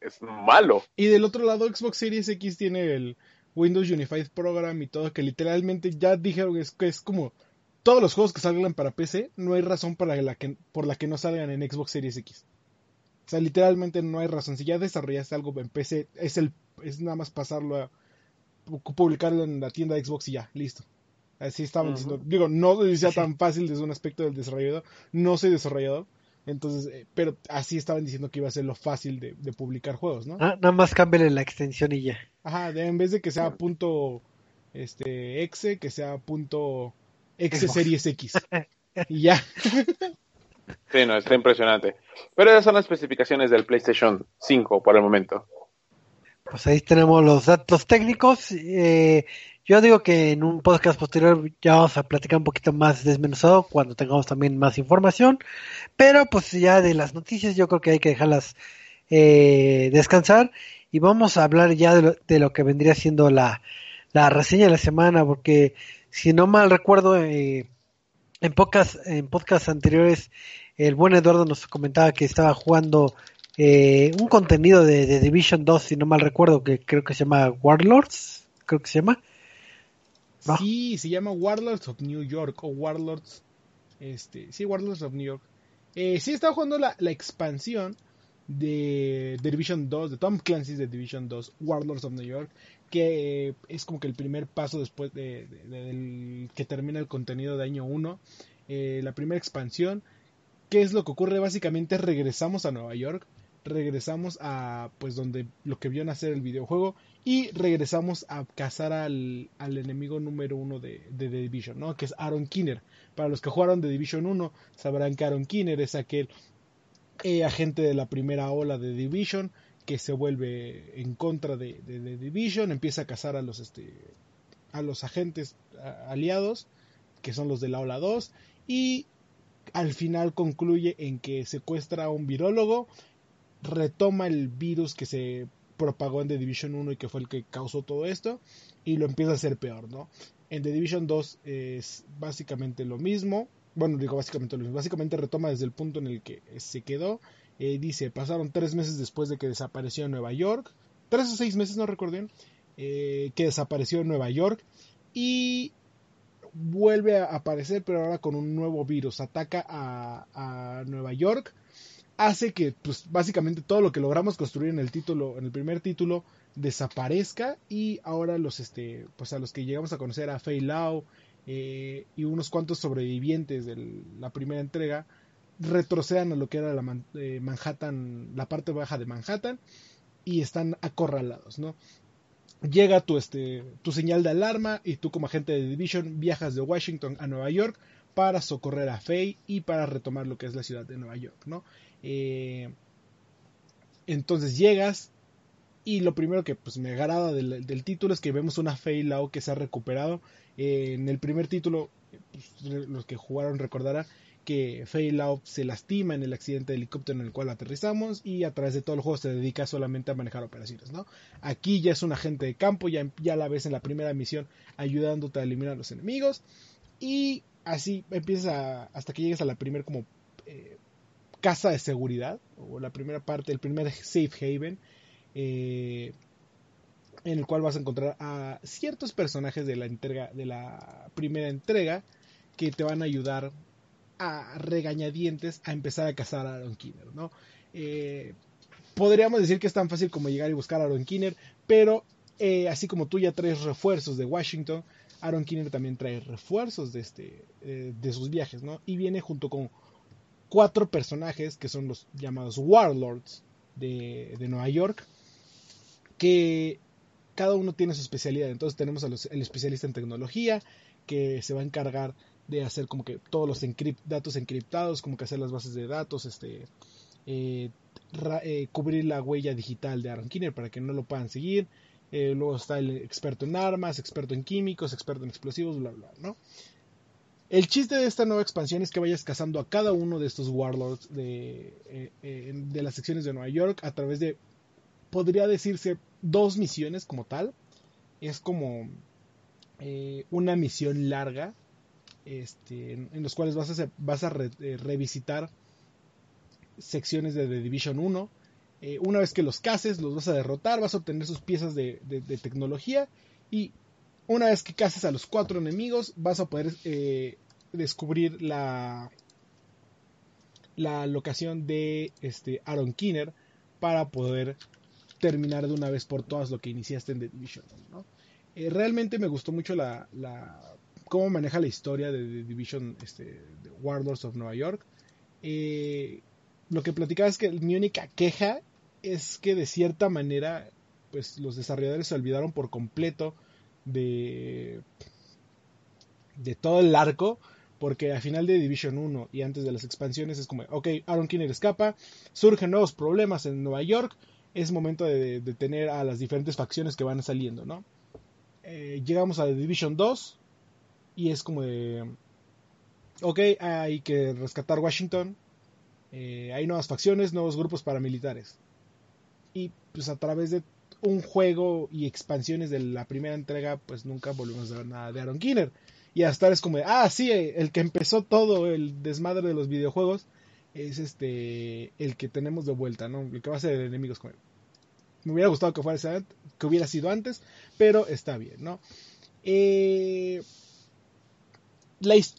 es malo. Y del otro lado, Xbox Series X tiene el Windows Unified Program y todo, que literalmente ya dijeron es que es como todos los juegos que salgan para PC, no hay razón para la que, por la que no salgan en Xbox Series X. O sea, literalmente no hay razón. Si ya desarrollaste algo en PC, es el es nada más pasarlo a pu- publicarlo en la tienda de Xbox y ya, listo. Así estaban diciendo. Digo, no sea tan fácil desde un aspecto del desarrollador. No soy desarrollador. Entonces, eh, pero así estaban diciendo que iba a ser lo fácil de, de publicar juegos, ¿no? Ah, nada más cámbiale la extensión y ya. Ajá, de- en vez de que sea punto este exe, que sea punto exe series X. (laughs) Y ya. Sí, no, está impresionante. Pero esas son las especificaciones del PlayStation 5 por el momento. Pues ahí tenemos los datos técnicos. Eh, yo digo que en un podcast posterior ya vamos a platicar un poquito más desmenuzado cuando tengamos también más información. Pero pues ya de las noticias yo creo que hay que dejarlas eh, descansar y vamos a hablar ya de lo, de lo que vendría siendo la, la reseña de la semana porque si no mal recuerdo eh, en pocas en podcasts anteriores el buen Eduardo nos comentaba que estaba jugando eh, un contenido de, de Division 2, si no mal recuerdo, que creo que se llama Warlords, creo que se llama. ¿No? Sí, se llama Warlords of New York o Warlords. Este, sí, Warlords of New York. Eh, sí, estaba jugando la, expansión de, de Division 2, de Tom Clancy's de Division 2, Warlords of New York, que eh, es como que el primer paso después de, que termina el contenido de año 1. Eh, la primera expansión. ¿Qué es lo que ocurre? Básicamente regresamos a Nueva York, regresamos a pues donde lo que vio nacer el videojuego y regresamos a cazar al, al enemigo número uno de, de The Division, ¿no? Que es Aaron Kinner. Para los que jugaron The Division 1 sabrán que Aaron Kinner es aquel eh, agente de la primera ola de Division que se vuelve en contra de, de, Division, empieza a cazar a los este a los agentes aliados que son los de la ola 2 y al final concluye en que secuestra a un virólogo, retoma el virus que se propagó en The Division 1 y que fue el que causó todo esto y lo empieza a hacer peor, ¿no? En The Division 2 es básicamente lo mismo, bueno, digo básicamente lo mismo, básicamente retoma desde el punto en el que se quedó, eh, dice, pasaron tres meses después de que desapareció en Nueva York, tres o seis meses, no recuerdo bien, eh, que desapareció en Nueva York y vuelve a aparecer, pero ahora con un nuevo virus. Ataca a, a Nueva York. Hace que, pues, básicamente todo lo que logramos construir en el título, en el primer título, desaparezca. Y ahora los, este, pues a los que llegamos a conocer a Fei Lao eh, y unos cuantos sobrevivientes de la primera entrega, retrocedan a lo que era la eh, Manhattan, la parte baja de Manhattan, y están acorralados, ¿no? llega tu, este, tu señal de alarma y tú como agente de Division viajas de Washington a Nueva York para socorrer a Faye y para retomar lo que es la ciudad de Nueva York, ¿no? Eh, entonces llegas y lo primero que pues, me agrada del, título es que vemos una Lao que se ha recuperado. Eh, en el primer título, pues, los que jugaron recordarán que Lao se lastima en el accidente de helicóptero en el cual aterrizamos y a través de todo el juego se dedica solamente a manejar operaciones, ¿no? Aquí ya es un agente de campo, ya, ya la ves en la primera misión ayudándote a eliminar a los enemigos y así empiezas a, hasta que llegues a la primera como eh, casa de seguridad o la primera parte, el primer safe haven eh, en el cual vas a encontrar a ciertos personajes de la entrega de la primera entrega que te van a ayudar a regañadientes a empezar a cazar a Aaron Kinner, ¿no? Eh, podríamos decir que es tan fácil como llegar y buscar a Aaron Kinner, pero eh, así como tú ya traes refuerzos de Washington, Aaron Kinner también trae refuerzos de, este, de sus viajes, ¿no? Y viene junto con cuatro personajes que son los llamados Warlords de, de Nueva York, que cada uno tiene su especialidad. Entonces tenemos al especialista en tecnología, que se va a encargar de hacer como que todos los datos encriptados, como que hacer las bases de datos, este, eh, eh, cubrir la huella digital de Aaron Kinner para que no lo puedan seguir. Eh, luego está el experto en armas, experto en químicos, experto en explosivos, bla, bla, ¿no? El chiste de esta nueva expansión es que vayas cazando a cada uno de estos warlords de, de las secciones de Nueva York a través de, podría decirse, dos misiones como tal. Es como una misión larga este, en, en, los cuales vas a, vas a re, eh, revisitar secciones de The Division 1. Eh, una vez que los cases, los vas a derrotar, vas a obtener sus piezas de, tecnología y una vez que cases a los cuatro enemigos, vas a poder eh, descubrir la, la locación de este, Aaron Kinner para poder terminar de una vez por todas lo que iniciaste en The Division. ¿no? Eh, realmente me gustó mucho la, la, cómo maneja la historia de The Division este, de Warlords of Nueva York. Eh, lo que platicaba es que mi única queja es que de cierta manera pues los desarrolladores se olvidaron por completo de de todo el arco porque al final de Division 1 y antes de las expansiones es como, ok, Aaron Kinner escapa, surgen nuevos problemas en Nueva York, es momento de, de tener a las diferentes facciones que van saliendo, ¿no? Eh, llegamos a Division 2, y es como de, ok, hay que rescatar Washington, eh, hay nuevas facciones, nuevos grupos paramilitares. Y pues a través de un juego y expansiones de la primera entrega, pues nunca volvimos a ver nada de Aaron Kinner. Y hasta ahora es como de, ah, sí, el que empezó todo el desmadre de los videojuegos es este, el que tenemos de vuelta, ¿no? El que va a ser enemigos con él. Me hubiera gustado que, fuera, que hubiera sido antes, pero está bien, ¿no? Eh,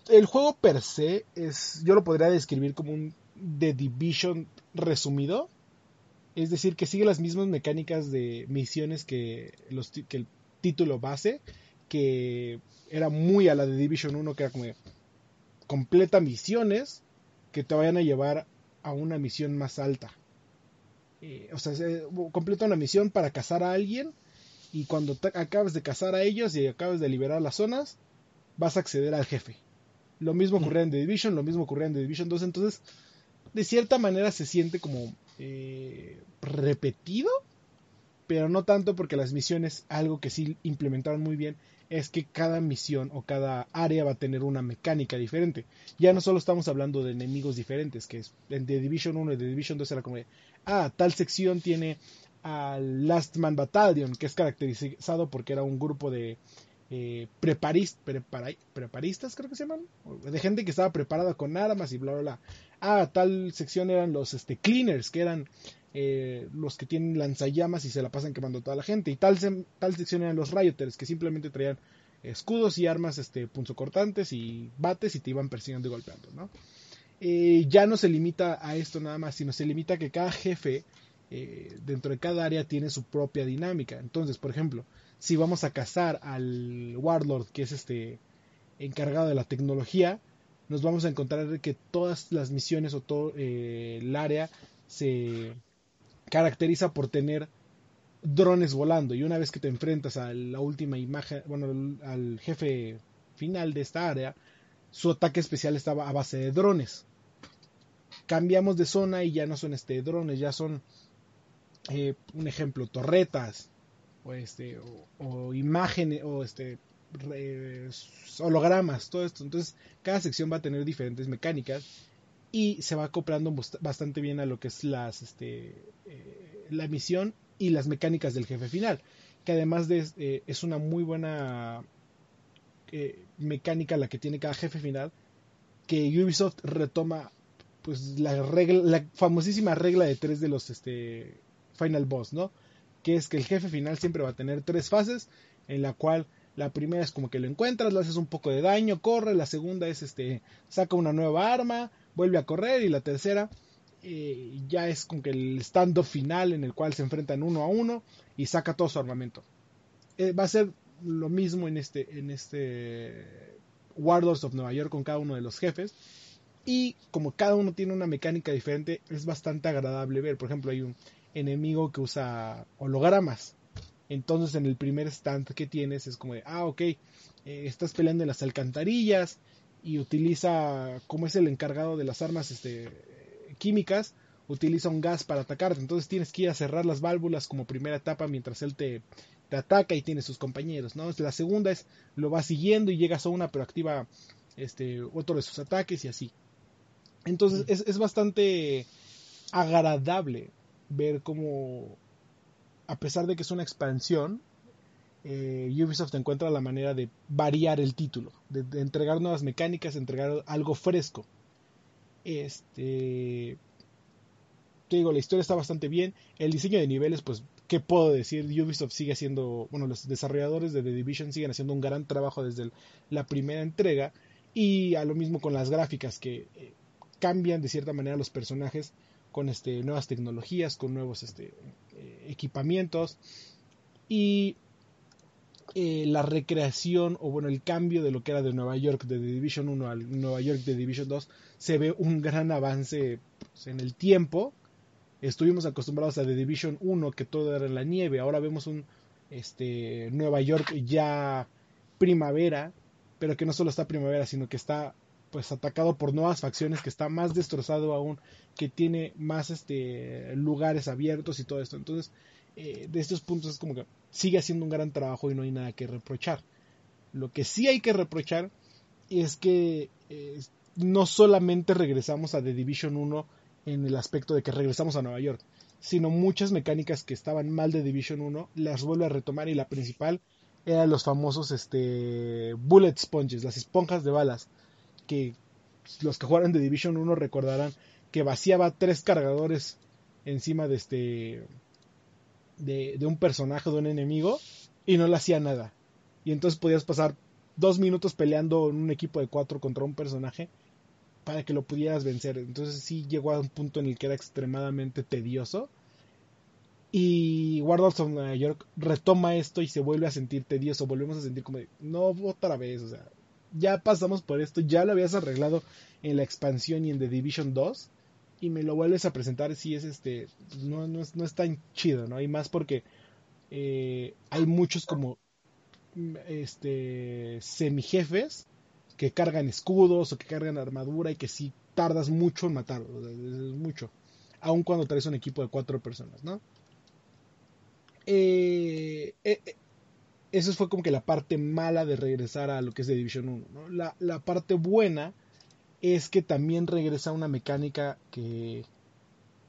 el juego per se es, yo lo podría describir como un The Division resumido. Es decir, que sigue las mismas mecánicas de misiones que, los, que el título base, que era muy a la de Division 1, que era como completa misiones que te vayan a llevar a una misión más alta. Eh, o sea, se, completa una misión para cazar a alguien y cuando te, acabes de cazar a ellos y acabes de liberar las zonas, vas a acceder al jefe. Lo mismo ocurría en The Division, lo mismo ocurría en The Division 2, entonces de cierta manera se siente como eh, repetido, pero no tanto porque las misiones, algo que sí implementaron muy bien, es que cada misión o cada área va a tener una mecánica diferente. Ya no solo estamos hablando de enemigos diferentes, que es en The Division 1 y The Division 2 era como ah, tal sección tiene al Last Man Battalion, que es caracterizado porque era un grupo de eh, preparist, prepara, preparistas, creo que se llaman, de gente que estaba preparada con armas y bla, bla, bla. Ah, tal sección eran los este, cleaners, que eran eh, los que tienen lanzallamas y se la pasan quemando a toda la gente. Y tal, tal sección eran los rioters, que simplemente traían escudos y armas este, punzocortantes y bates y te iban persiguiendo y golpeando, ¿no? Eh, ya no se limita a esto nada más, sino se limita a que cada jefe eh, dentro de cada área tiene su propia dinámica. Entonces, por ejemplo, si vamos a cazar al Warlord, que es este encargado de la tecnología, nos vamos a encontrar que todas las misiones o todo el área se caracteriza por tener drones volando y una vez que te enfrentas a la última imagen, bueno, al jefe final de esta área, su ataque especial estaba a base de drones. Cambiamos de zona y ya no son este drones, ya son eh, un ejemplo, torretas o este o, imágenes o este hologramas, todo esto. Entonces, cada sección va a tener diferentes mecánicas y se va acoplando bastante bien a lo que es este eh, la misión y las mecánicas del jefe final, que además de eh, es una muy buena mecánica la que tiene cada jefe final, que Ubisoft retoma pues la famosísima regla de tres de los este Final Boss, ¿no? Que es que el jefe final siempre va a tener tres fases, en la cual la primera es como que lo encuentras, le haces un poco de daño, corre, la segunda es este, saca una nueva arma, vuelve a correr, y la tercera eh, ya es como que el stand-up final en el cual se enfrentan uno a uno y saca todo su armamento. Eh, va a ser lo mismo en este, en este Warlords of Nueva York con cada uno de los jefes. Y como cada uno tiene una mecánica diferente, es bastante agradable ver. Por ejemplo, hay un enemigo que usa hologramas. Entonces en el primer stand que tienes es como de, ah, ok, eh, estás peleando en las alcantarillas y utiliza, como es el encargado de las armas este, químicas, utiliza un gas para atacarte. Entonces tienes que ir a cerrar las válvulas como primera etapa mientras él te, te ataca y tiene sus compañeros. ¿no? La segunda es, lo va siguiendo y llegas a una, pero activa este, otro de sus ataques y así. Entonces es, es bastante agradable ver cómo, a pesar de que es una expansión, eh, Ubisoft encuentra la manera de variar el título, de, entregar nuevas mecánicas, entregar algo fresco. Este, te digo, la historia está bastante bien, el diseño de niveles, pues, ¿qué puedo decir? Ubisoft sigue haciendo, bueno, los desarrolladores de The Division siguen haciendo un gran trabajo desde la primera entrega y a lo mismo con las gráficas que eh, cambian de cierta manera los personajes con este, nuevas tecnologías, con nuevos este, eh, equipamientos y eh, la recreación o bueno el cambio de lo que era de Nueva York de The Division 1 al Nueva York de Division 2 se ve un gran avance pues, en el tiempo estuvimos acostumbrados a The Division 1 que todo era en la nieve ahora vemos un este Nueva York ya primavera pero que no solo está primavera sino que está pues atacado por nuevas facciones, que está más destrozado aún, que tiene más este lugares abiertos y todo esto. Entonces, eh, de estos puntos es como que sigue haciendo un gran trabajo y no hay nada que reprochar. Lo que sí hay que reprochar es que eh, no solamente regresamos a The Division 1 en el aspecto de que regresamos a Nueva York, sino muchas mecánicas que estaban mal de Division 1 las vuelve a retomar y la principal eran los famosos este, bullet sponges, las esponjas de balas que los que jugaron de Division 1 recordarán que vaciaba tres cargadores encima de este de, un personaje de un enemigo y no le hacía nada. Y entonces podías pasar dos minutos peleando en un equipo de cuatro contra un personaje para que lo pudieras vencer. Entonces sí llegó a un punto en el que era extremadamente tedioso. Y Warlords of New York retoma esto y se vuelve a sentir tedioso. Volvemos a sentir como de, no otra vez o sea ya pasamos por esto, ya lo habías arreglado en la expansión y en The Division 2 y me lo vuelves a presentar si es este no, no, es, no es tan chido, ¿no? Y más porque eh, hay muchos como este semijefes que cargan escudos o que cargan armadura y que sí tardas mucho en matarlos, es mucho, aun cuando traes un equipo de cuatro personas, ¿no? Eh, eh, eso fue como que la parte mala de regresar a lo que es de Division 1. La, parte buena es que también regresa una mecánica que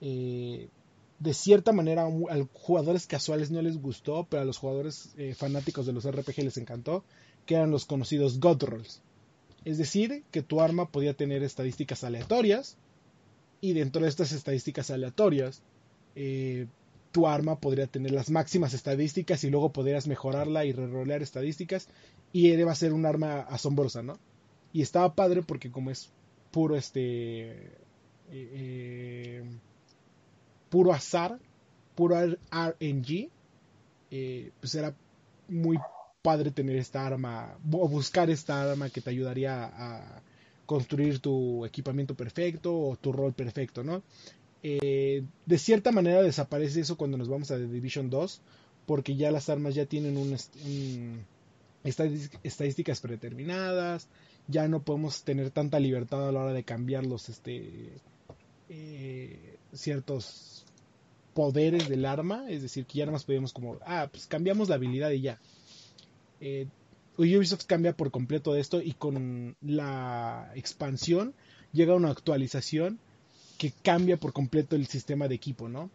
eh, de cierta manera a jugadores casuales no les gustó, pero a los jugadores eh, fanáticos de los RPG les encantó, que eran los conocidos God Rolls. Es decir, que tu arma podía tener estadísticas aleatorias y dentro de estas estadísticas aleatorias eh, tu arma podría tener las máximas estadísticas y luego podrías mejorarla y rerolear estadísticas y va a ser un arma asombrosa, ¿no? Y estaba padre porque como es puro este eh, eh, puro azar, puro RNG, eh, pues era muy padre tener esta arma o buscar esta arma que te ayudaría a construir tu equipamiento perfecto o tu rol perfecto, ¿no? De cierta manera desaparece eso cuando nos vamos a The Division 2, porque ya las armas ya tienen un, estadísticas predeterminadas, ya no podemos tener tanta libertad a la hora de cambiar los este, eh, ciertos poderes del arma, es decir, que ya nada más podemos como, ah, pues cambiamos la habilidad y ya. Eh, Ubisoft cambia por completo esto y con la expansión llega una actualización que cambia por completo el sistema de equipo, ¿no?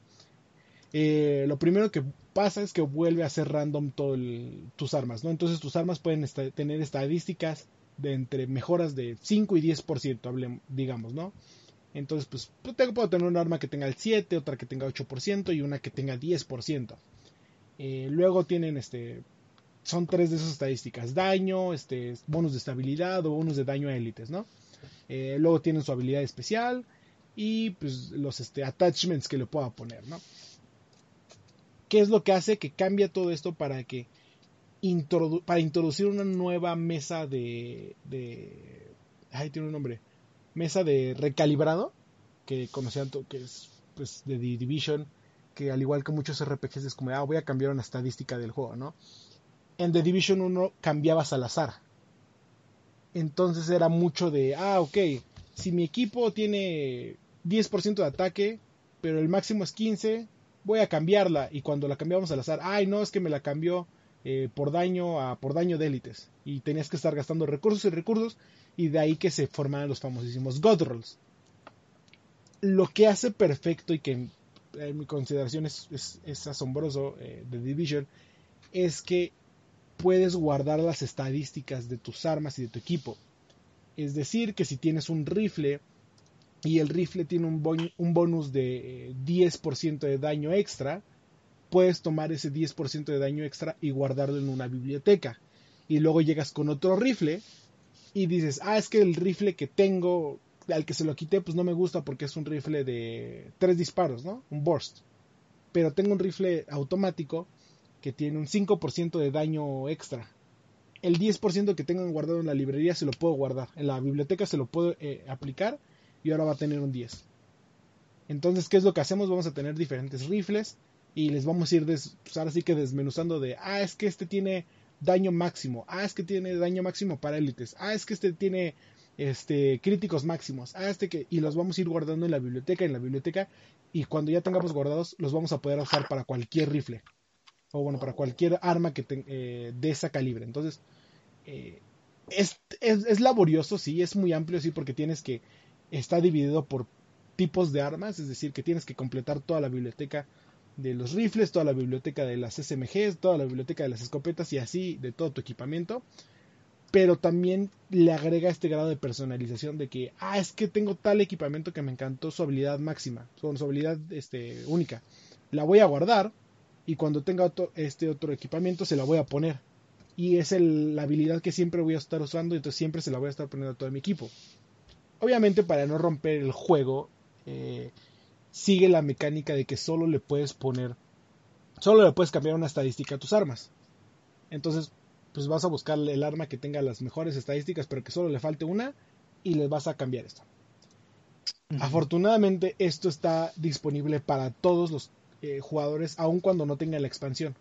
Eh, lo primero que pasa es que vuelve a ser random todo tus armas, ¿no? Entonces tus armas pueden tener estadísticas de entre mejoras de 5 y 10%, digamos, ¿no? Entonces, pues, pues puedo tener un arma que tenga el 7, otra que tenga 8% y una que tenga 10%. Eh, luego tienen, este, son tres de esas estadísticas, daño, este, bonus de estabilidad o bonus de daño a élites, ¿no? Eh, luego tienen su habilidad especial, y pues los este, attachments que le pueda poner, ¿no? ¿Qué es lo que hace que cambia todo esto para que para introducir una nueva mesa de, ay tiene un nombre mesa de recalibrado que conocían que es pues de The Division que al igual que muchos RPGs es como ah voy a cambiar una estadística del juego no en The Division 1 cambiabas al azar entonces era mucho de ah ok si mi equipo tiene 10% de ataque, pero el máximo es 15, voy a cambiarla. Y cuando la cambiamos al azar, ay, no, es que me la cambió eh, por daño a por daño de élites. Y tenías que estar gastando recursos y recursos. Y de ahí que se forman los famosísimos God Rolls. Lo que hace perfecto y que en, mi consideración es, asombroso eh, de Division es que puedes guardar las estadísticas de tus armas y de tu equipo. Es decir, que si tienes un rifle y el rifle tiene un, bonus de 10% eh, de daño extra, puedes tomar ese 10% de daño extra y guardarlo en una biblioteca. Y luego llegas con otro rifle y dices, ah, es que el rifle que tengo, al que se lo quité, pues no me gusta porque es un rifle de tres disparos, ¿no? Un burst. Pero tengo un rifle automático que tiene un 5% de daño extra. El 10% que tengo guardado en la librería se lo puedo guardar. En la biblioteca se lo puedo eh, aplicar y ahora va a tener un 10. Entonces, ¿qué es lo que hacemos? Vamos a tener diferentes rifles y les vamos a ir des, pues ahora sí que desmenuzando de, ah, es que este tiene daño máximo, ah, es que tiene daño máximo para élites, ah, es que este tiene este críticos máximos, ah, este que y los vamos a ir guardando en la biblioteca, en la biblioteca y cuando ya tengamos guardados los vamos a poder usar para cualquier rifle o bueno, para cualquier arma que eh, de esa calibre. Entonces, eh, es, es, es laborioso, sí, es muy amplio, sí, porque tienes que está dividido por tipos de armas, es decir, que tienes que completar toda la biblioteca de los rifles, toda la biblioteca de las SMGs, toda la biblioteca de las escopetas y así de todo tu equipamiento. Pero también le agrega este grado de personalización de que, ah, es que tengo tal equipamiento que me encantó su habilidad máxima, su, habilidad este, única. La voy a guardar y cuando tenga este otro equipamiento se la voy a poner. Y es la habilidad que siempre voy a estar usando, entonces siempre se la voy a estar poniendo a todo mi equipo. Obviamente para no romper el juego, eh, sigue la mecánica de que solo le puedes poner, solo le puedes cambiar una estadística a tus armas. Entonces, pues vas a buscar el arma que tenga las mejores estadísticas, pero que solo le falte una y le vas a cambiar esto. Afortunadamente, esto está disponible para todos los eh, jugadores, aun cuando no tengan la expansión.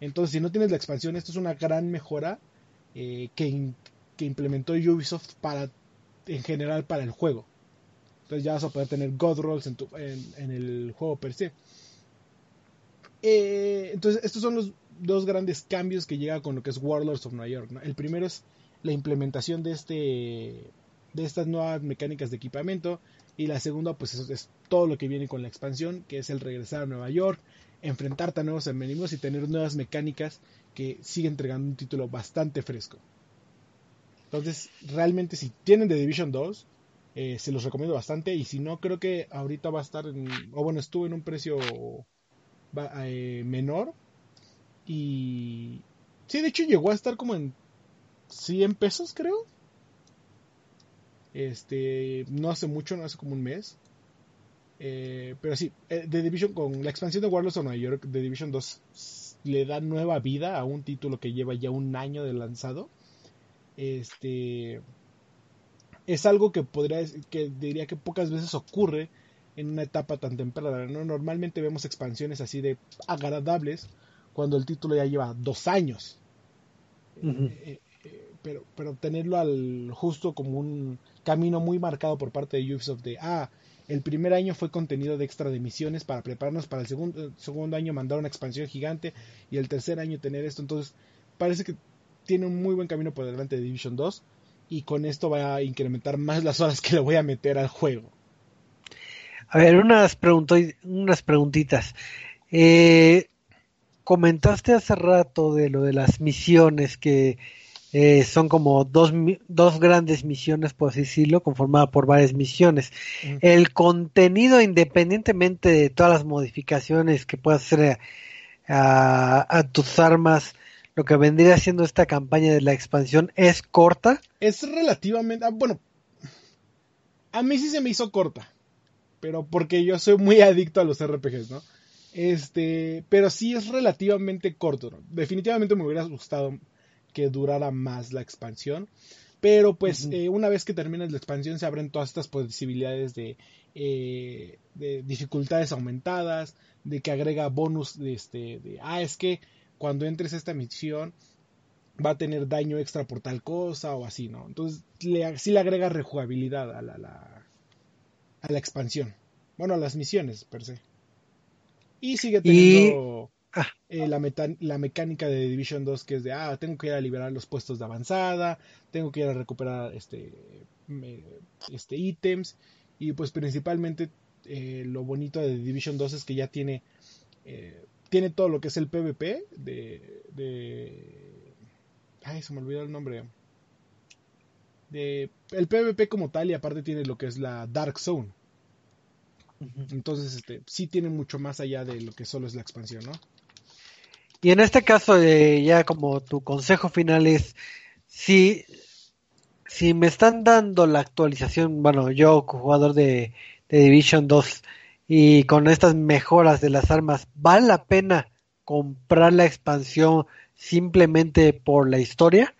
Entonces, si no tienes la expansión, esto es una gran mejora eh, que, que implementó Ubisoft para en general para el juego. Entonces ya vas a poder tener God Rolls en, en, el juego per se. Eh, entonces estos son los dos grandes cambios que llega con lo que es Warlords of New York. El primero es la implementación de este de estas nuevas mecánicas de equipamiento y la segunda pues es, es todo lo que viene con la expansión que es el regresar a Nueva York enfrentarte a nuevos enemigos y tener nuevas mecánicas que sigue entregando un título bastante fresco entonces, realmente si tienen The Division 2, eh, se los recomiendo bastante. Y si no, creo que ahorita va a estar en, o bueno, estuvo en un precio eh, menor. Y sí, de hecho llegó a estar como en 100 pesos, creo. Este, no hace mucho, no hace como un mes. Eh, pero sí, The Division con la expansión de Warlords of New York, The Division 2 s- le da nueva vida a un título que lleva ya un año de lanzado. Este es algo que podría que diría que pocas veces ocurre en una etapa tan temprana. ¿no? Normalmente vemos expansiones así de agradables cuando el título ya lleva dos años. Ujú. Eh, eh, pero, pero tenerlo al justo como un camino muy marcado por parte de Ubisoft de ah, el primer año fue contenido de extra de misiones para prepararnos para el segundo, el segundo año mandar una expansión gigante y el tercer año tener esto. Entonces, parece que tiene un muy buen camino por delante de Division 2 y con esto va a incrementar más las horas que le voy a meter al juego. A ver, unas, unas preguntitas. Eh, comentaste hace rato de lo de las misiones que eh, son como dos, dos grandes misiones, por así decirlo, conformadas por varias misiones. El contenido, independientemente de todas las modificaciones que puedas hacer a, a- a tus armas, lo que vendría siendo esta campaña de la expansión es corta. Es relativamente. ah, bueno, a mí sí se me hizo corta. Pero porque yo soy muy adicto a los RPGs, ¿no? Este. Pero sí es relativamente corto, ¿no? Definitivamente me hubiera gustado que durara más la expansión. Pero pues eh, una vez que termines la expansión se abren todas estas posibilidades de, eh, de dificultades aumentadas, de que agrega bonus de este, de, ah, es que cuando entres a esta misión va a tener daño extra por tal cosa o así, ¿no? Entonces le, sí le agrega rejugabilidad a la, la- a la expansión. Bueno, a las misiones, per se. Y sigue teniendo Ah. eh, la, meta- la mecánica de Division 2 que es de, ah, tengo que ir a liberar los puestos de avanzada, tengo que ir a recuperar este, este ítems y pues principalmente eh, lo bonito de Division 2 es que ya tiene eh, tiene todo lo que es el PvP de, de ay se me olvidó el nombre. De el PvP como tal y aparte tiene lo que es la Dark Zone. Entonces este sí tiene mucho más allá de lo que solo es la expansión no Y en este caso, eh, ya como tu consejo final es, si, si me están dando la actualización, bueno, yo jugador de, de Division 2 y con estas mejoras de las armas, ¿vale la pena comprar la expansión simplemente por la historia?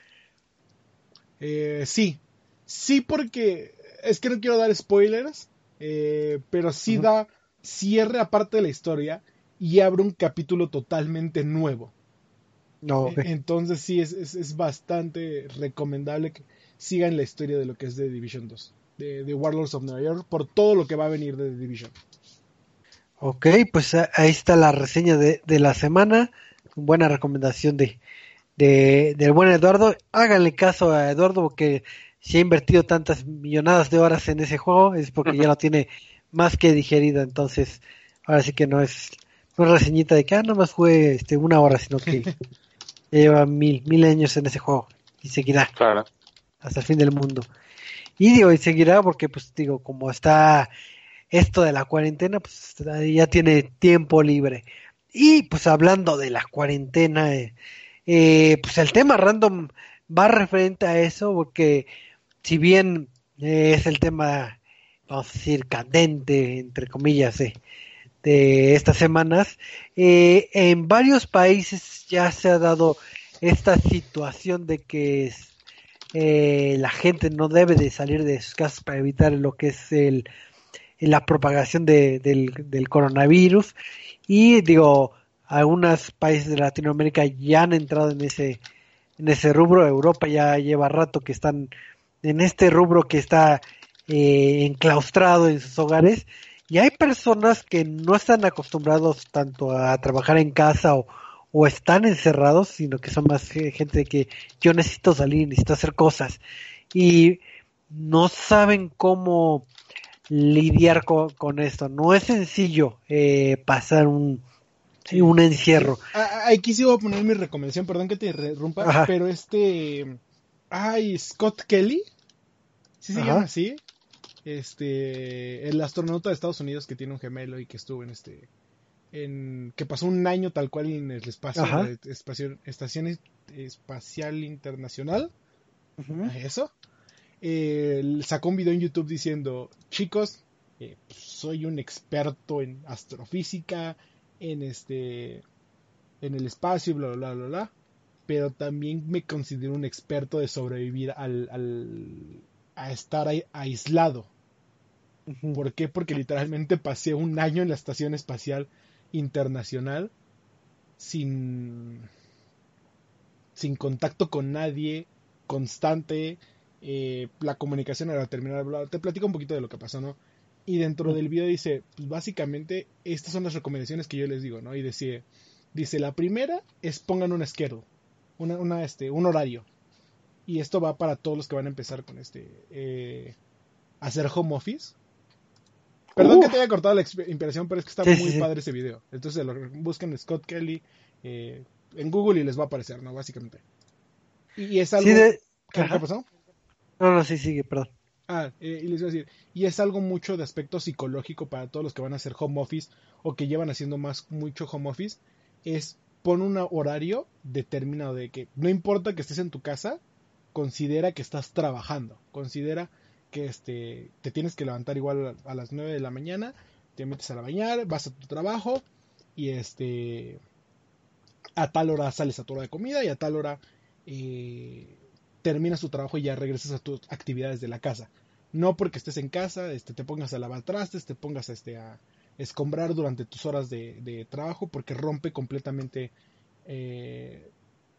Eh, sí, sí porque es que no quiero dar spoilers, eh, pero sí da cierre aparte de la historia y abre un capítulo totalmente nuevo. No, Eh, Entonces sí, es, es, es bastante recomendable que sigan la historia de lo que es de Division 2, de, de Warlords of New York, por todo lo que va a venir de The Division. Ok, pues ahí está la reseña de, de la semana. Buena recomendación de, de, del buen Eduardo. Háganle caso a Eduardo porque si ha invertido tantas millonadas de horas en ese juego es porque ya lo (laughs) tiene más que digerido. Entonces, ahora sí que no es una reseñita de que ah, nomás fue este, una hora, sino que (laughs) ya lleva mil, mil años en ese juego y seguirá Claro. hasta el fin del mundo. Y digo, y seguirá porque, pues digo, como está esto de la cuarentena, pues ya tiene tiempo libre. Y pues hablando de la cuarentena, eh, eh, pues el tema random va referente a eso, porque si bien eh, es el tema, vamos a decir, candente, entre comillas, de estas semanas, en varios países ya se ha dado esta situación de que la gente no debe de salir de sus casas para evitar lo que es el, la propagación de- del, coronavirus. Y digo algunos países de Latinoamérica ya han entrado en ese en ese rubro. Europa ya lleva rato que están en este rubro que está eh, enclaustrado en sus hogares. Y hay personas que no están acostumbrados tanto a trabajar en casa o, o están encerrados, sino que son más gente que yo necesito salir, necesito hacer cosas. Y no saben cómo lidiar co- con, esto. No es sencillo eh, pasar un, Sí. un encierro. Ah, ah, Aquí sí voy a poner mi recomendación, perdón que te interrumpa, Ajá. pero este... Ay, Scott Kelly, ¿sí se Ajá. llama así? Este, el astronauta de Estados Unidos que tiene un gemelo y que estuvo en este en que pasó un año tal cual en el espacio, Ajá. espacio- estación espacial internacional, eso, eh, sacó un video en YouTube diciendo, chicos, eh, soy un experto en astrofísica, en este, en el espacio, bla, bla, bla, bla, pero también me considero un experto de sobrevivir al, al- a estar ai- aislado. ¿Por qué? Porque literalmente pasé un año en la Estación Espacial Internacional sin, sin contacto con nadie, constante, eh, la comunicación era terminar, bla, te platico un poquito de lo que pasó, ¿no? Y dentro del video dice, pues básicamente estas son las recomendaciones que yo les digo, ¿no? Y dice, dice la primera es pongan un schedule, una, una, este, un horario. Y esto va para todos los que van a empezar con este, eh, hacer home office. Perdón que te haya cortado la impresión, pero es que está Sí, muy sí. padre ese video. Entonces lo busquen Scott Kelly eh, en Google y les va a aparecer, ¿no? Básicamente. Y, y es algo... Sí, de... ¿Qué, Ajá. qué pasó? No, no, sí, sigue, perdón. Ah, eh, y les iba a decir, y es algo mucho de aspecto psicológico para todos los que van a hacer home office o que llevan haciendo más mucho home office, es pon un horario determinado de que no importa que estés en tu casa, considera que estás trabajando, considera que este te tienes que levantar igual a, las 9 de la mañana, te metes a la bañar, vas a tu trabajo y este a tal hora sales a tu hora de comida y a tal hora eh, terminas tu trabajo y ya regresas a tus actividades de la casa. No porque estés en casa, este, te pongas a lavar trastes, te pongas este, a escombrar durante tus horas de, de trabajo, porque rompe completamente eh,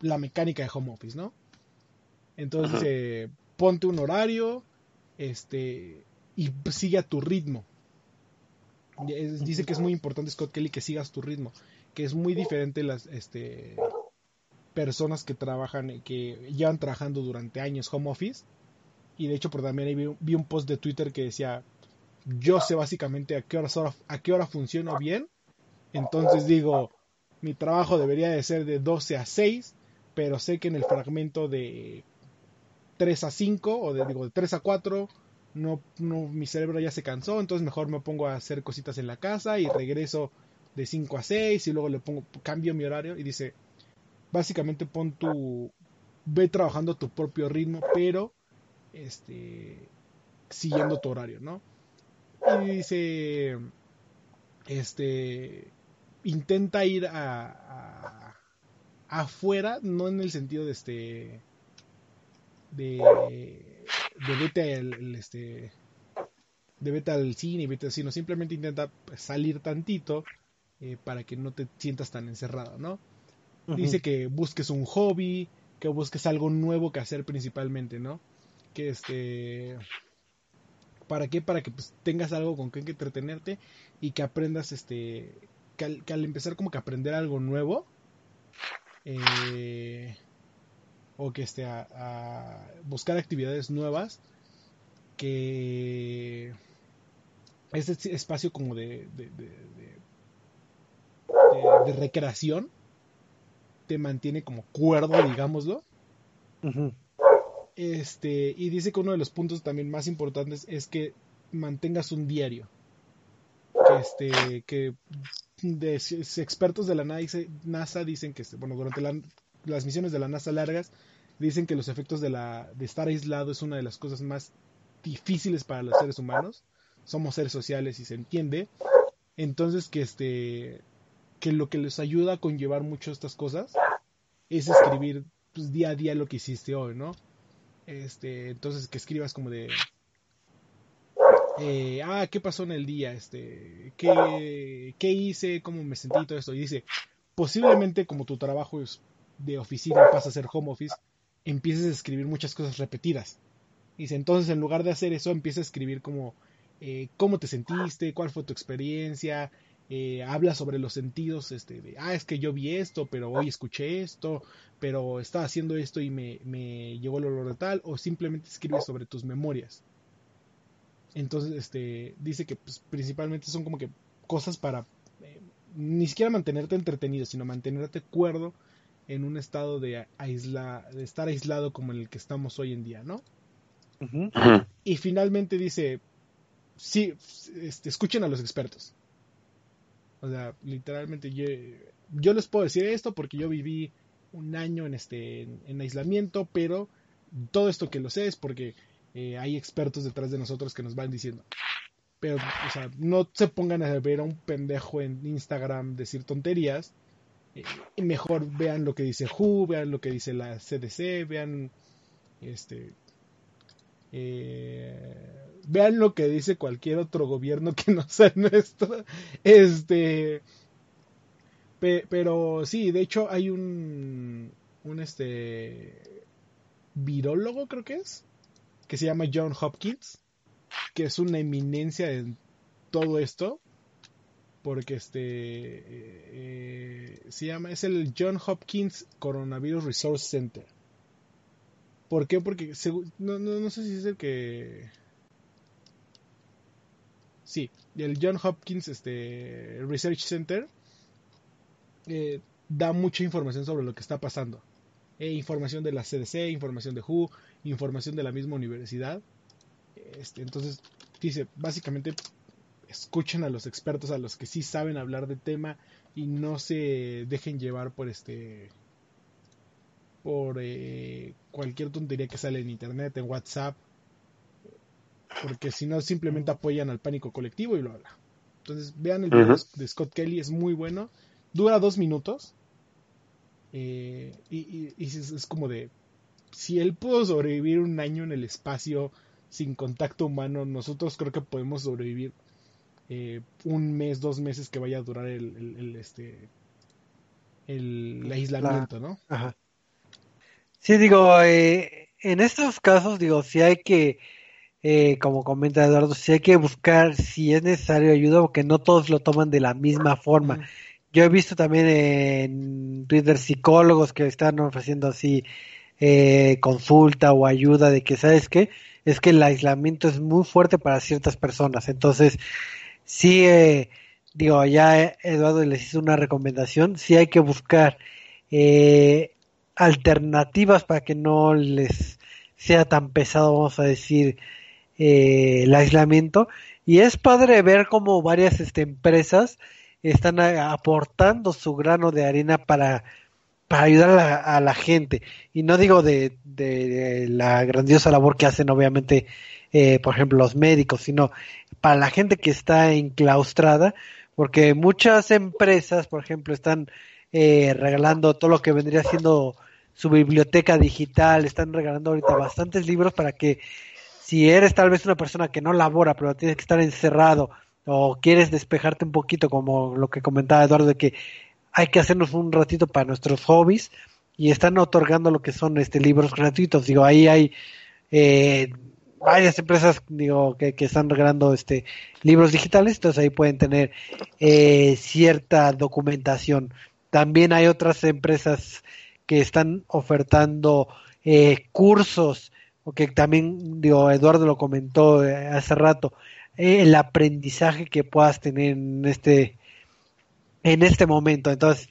la mecánica de home office, ¿no? Entonces, eh, ponte un horario este, y sigue a tu ritmo. Dice que es muy importante, Scott Kelly, que sigas tu ritmo, que es muy diferente las este, personas que trabajan, que llevan trabajando durante años home office. Y de hecho, por también vi un post de Twitter que decía, yo sé básicamente a qué hora, a qué hora funciono bien. Entonces digo, mi trabajo debería de ser de 12 a 6, pero sé que en el fragmento de 3 a 5, o de, digo, de 3 a 4, no, no, mi cerebro ya se cansó, entonces mejor me pongo a hacer cositas en la casa y regreso de 5 a 6 y luego le pongo, cambio mi horario y dice, básicamente pon tu, ve trabajando a tu propio ritmo, pero este, siguiendo tu horario, ¿no? Y dice, este, intenta ir a, afuera, no en el sentido de este, de, de vete al, el, este, de vete al cine, cine, simplemente intenta salir tantito eh, para que no te sientas tan encerrado, ¿no? Dice que busques un hobby, que busques algo nuevo que hacer principalmente, ¿no? Que este... ¿Para qué? Para que pues, tengas algo con que entretenerte y que aprendas, este... Que al, que al empezar como que aprender algo nuevo, eh, o que este, a, a buscar actividades nuevas, que ese espacio como de- de recreación te mantiene como cuerdo, digámoslo. Este, y dice que uno de los puntos también más importantes es que mantengas un diario. Que este, que de expertos de la NASA, NASA dicen que, este, bueno, durante la- las misiones de la NASA largas, dicen que los efectos de, la, de estar aislado es una de las cosas más difíciles para los seres humanos. Somos seres sociales y se entiende. Entonces que este, que lo que les ayuda a conllevar mucho estas cosas es escribir pues, día a día lo que hiciste hoy, ¿no? Este, entonces que escribas como de eh, ah, ¿qué pasó en el día? Este, ¿qué, qué hice? ¿Cómo me sentí? Todo esto. Y dice, posiblemente como tu trabajo es de oficina pasa a ser home office, empieces a escribir muchas cosas repetidas. Dice, entonces en lugar de hacer eso, empieza a escribir como eh, cómo te sentiste, cuál fue tu experiencia, eh, habla sobre los sentidos, este, de, ah, es que yo vi esto, pero hoy escuché esto, pero estaba haciendo esto y me, me llegó el olor de tal, o simplemente escribe sobre tus memorias. Entonces, este, dice que pues, principalmente son como que cosas para eh, ni siquiera mantenerte entretenido, sino mantenerte cuerdo en un estado de, aisla, de estar aislado como en el que estamos hoy en día, ¿no? Y finalmente dice, sí, este, escuchen a los expertos. O sea, literalmente yo, yo les puedo decir esto porque yo viví un año en este en, en aislamiento, pero todo esto que lo sé es porque eh, hay expertos detrás de nosotros que nos van diciendo. Pero, o sea, no se pongan a ver a un pendejo en Instagram decir tonterías. Eh, mejor vean lo que dice WHO, vean lo que dice la CDC, vean este eh, vean lo que dice cualquier otro gobierno que no sea nuestro. Este pe- pero sí, de hecho hay un un este virólogo creo que es que se llama John Hopkins, que es una eminencia en todo esto, porque este eh, eh, se llama, es el John Hopkins Coronavirus Resource Center. ¿Por qué? Porque segu- no, no, no sé si es el que... Sí, el John Hopkins este, Research Center eh, da mucha información sobre lo que está pasando. Eh, información de la CDC, información de WHO, información de la misma universidad. Este, entonces, dice, básicamente escuchen a los expertos, a los que sí saben hablar de tema y no se dejen llevar por este por eh, cualquier tontería que sale en internet, en WhatsApp, porque si no simplemente apoyan al pánico colectivo y bla bla. Entonces vean el video de Scott Kelly, es muy bueno, dura dos minutos eh, y, y- y es, es como de si él pudo sobrevivir un año en el espacio sin contacto humano, nosotros creo que podemos sobrevivir eh, un mes, dos meses que vaya a durar el, el- el, este el aislamiento, ¿no? Ajá. Sí, digo, eh, en estos casos, digo, si hay que, eh, como comenta Eduardo, si hay que buscar si es necesario ayuda, porque no todos lo toman de la misma forma. Yo he visto también en Twitter psicólogos que están ofreciendo así eh, consulta o ayuda de que, ¿sabes qué? Es que el aislamiento es muy fuerte para ciertas personas. Entonces, sí, eh, digo, ya Eduardo les hizo una recomendación, sí hay que buscar eh, alternativas para que no les sea tan pesado, vamos a decir, eh, el aislamiento. Y es padre ver cómo varias este, empresas están aportando su grano de arena para, para ayudar a la, a la gente. Y no digo de la grandiosa labor que hacen, obviamente, eh, por ejemplo, los médicos, sino para la gente que está enclaustrada, porque muchas empresas, por ejemplo, están eh, regalando todo lo que vendría siendo su biblioteca digital, están regalando ahorita bastantes libros para que si eres tal vez una persona que no labora, pero tienes que estar encerrado o quieres despejarte un poquito, como lo que comentaba Eduardo, de que hay que hacernos un ratito para nuestros hobbies y están otorgando lo que son este libros gratuitos. Digo, ahí hay eh, varias empresas digo que, que están regalando este libros digitales, entonces ahí pueden tener eh, cierta documentación. También hay otras empresas que están ofertando eh, cursos, o que también, digo, Eduardo lo comentó eh, hace rato, eh, el aprendizaje que puedas tener en este en este momento. Entonces,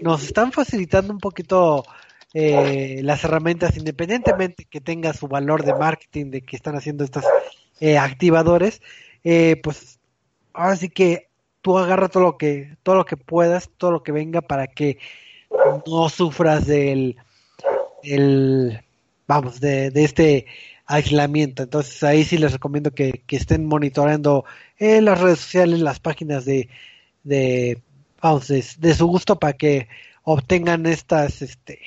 nos están facilitando un poquito eh, las herramientas, independientemente que tenga su valor de marketing, de que están haciendo estos eh, activadores, eh, pues ahora sí que tú agarra todo lo que todo lo que puedas, todo lo que venga para que no sufras del, del vamos, de, de este aislamiento. Entonces ahí sí les recomiendo que, que estén monitoreando eh, las redes sociales, las páginas de, de vamos, de, de su gusto para que obtengan estas, este,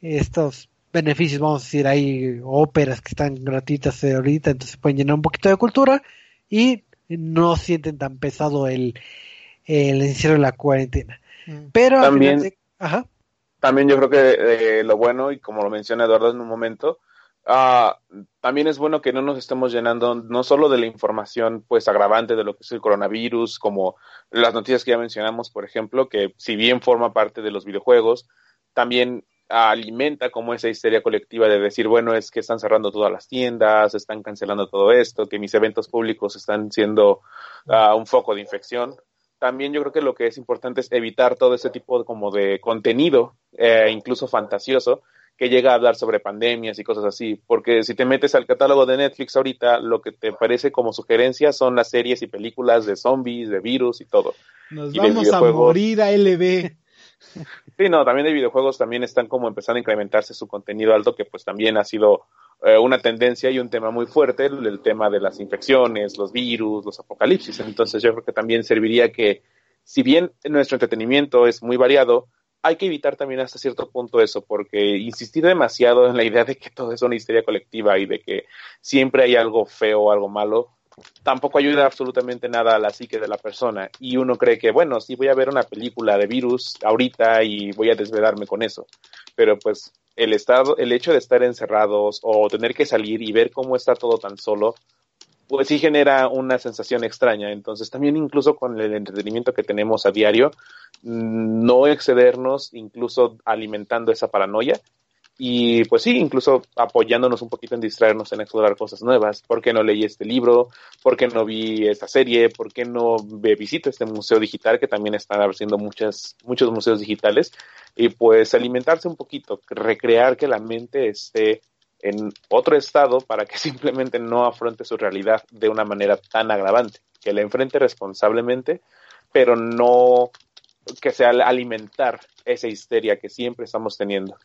estos beneficios, vamos a decir, hay óperas que están gratuitas ahorita, entonces pueden llenar un poquito de cultura y no sienten tan pesado el, el encierro de la cuarentena. Mm. Pero al También- final de- ajá, También yo creo que eh, lo bueno, y como lo menciona Eduardo en un momento, ah, también es bueno que no nos estemos llenando no solo de la información pues agravante de lo que es el coronavirus, como las noticias que ya mencionamos, por ejemplo, que si bien forma parte de los videojuegos, también alimenta como esa histeria colectiva de decir, bueno, es que están cerrando todas las tiendas, están cancelando todo esto, que mis eventos públicos están siendo ah, un foco de infección. También yo creo que lo que es importante es evitar todo ese tipo de, como de contenido, eh, incluso fantasioso, que llega a hablar sobre pandemias y cosas así, porque si te metes al catálogo de Netflix ahorita, lo que te parece como sugerencia son las series y películas de zombies, de virus y todo. Nos Y vamos a morir a LB. Sí, no, también de videojuegos también están como empezando a incrementarse su contenido alto, que pues también ha sido eh, una tendencia y un tema muy fuerte, el, tema de las infecciones, los virus, los apocalipsis. Entonces yo creo que también serviría que, si bien nuestro entretenimiento es muy variado, hay que evitar también hasta cierto punto eso, porque insistir demasiado en la idea de que todo es una histeria colectiva y de que siempre hay algo feo o algo malo, tampoco ayuda absolutamente nada a la psique de la persona. Y uno cree que, bueno, sí voy a ver una película de virus ahorita y voy a desvelarme con eso. Pero pues el estado, el hecho de estar encerrados o tener que salir y ver cómo está todo tan solo, pues sí genera una sensación extraña. Entonces también incluso con el entretenimiento que tenemos a diario, mm, no excedernos, incluso alimentando esa paranoia. Y pues sí, incluso apoyándonos un poquito en distraernos en explorar cosas nuevas. ¿Por qué no leí este libro? ¿Por qué no vi esta serie? ¿Por qué no visito este museo digital que también están haciendo muchas, muchos museos digitales? Y pues alimentarse un poquito, recrear que la mente esté en otro estado para que (laughs) simplemente no afronte su realidad de una manera tan agravante, que la enfrente responsablemente, pero no que sea alimentar esa histeria que siempre estamos teniendo.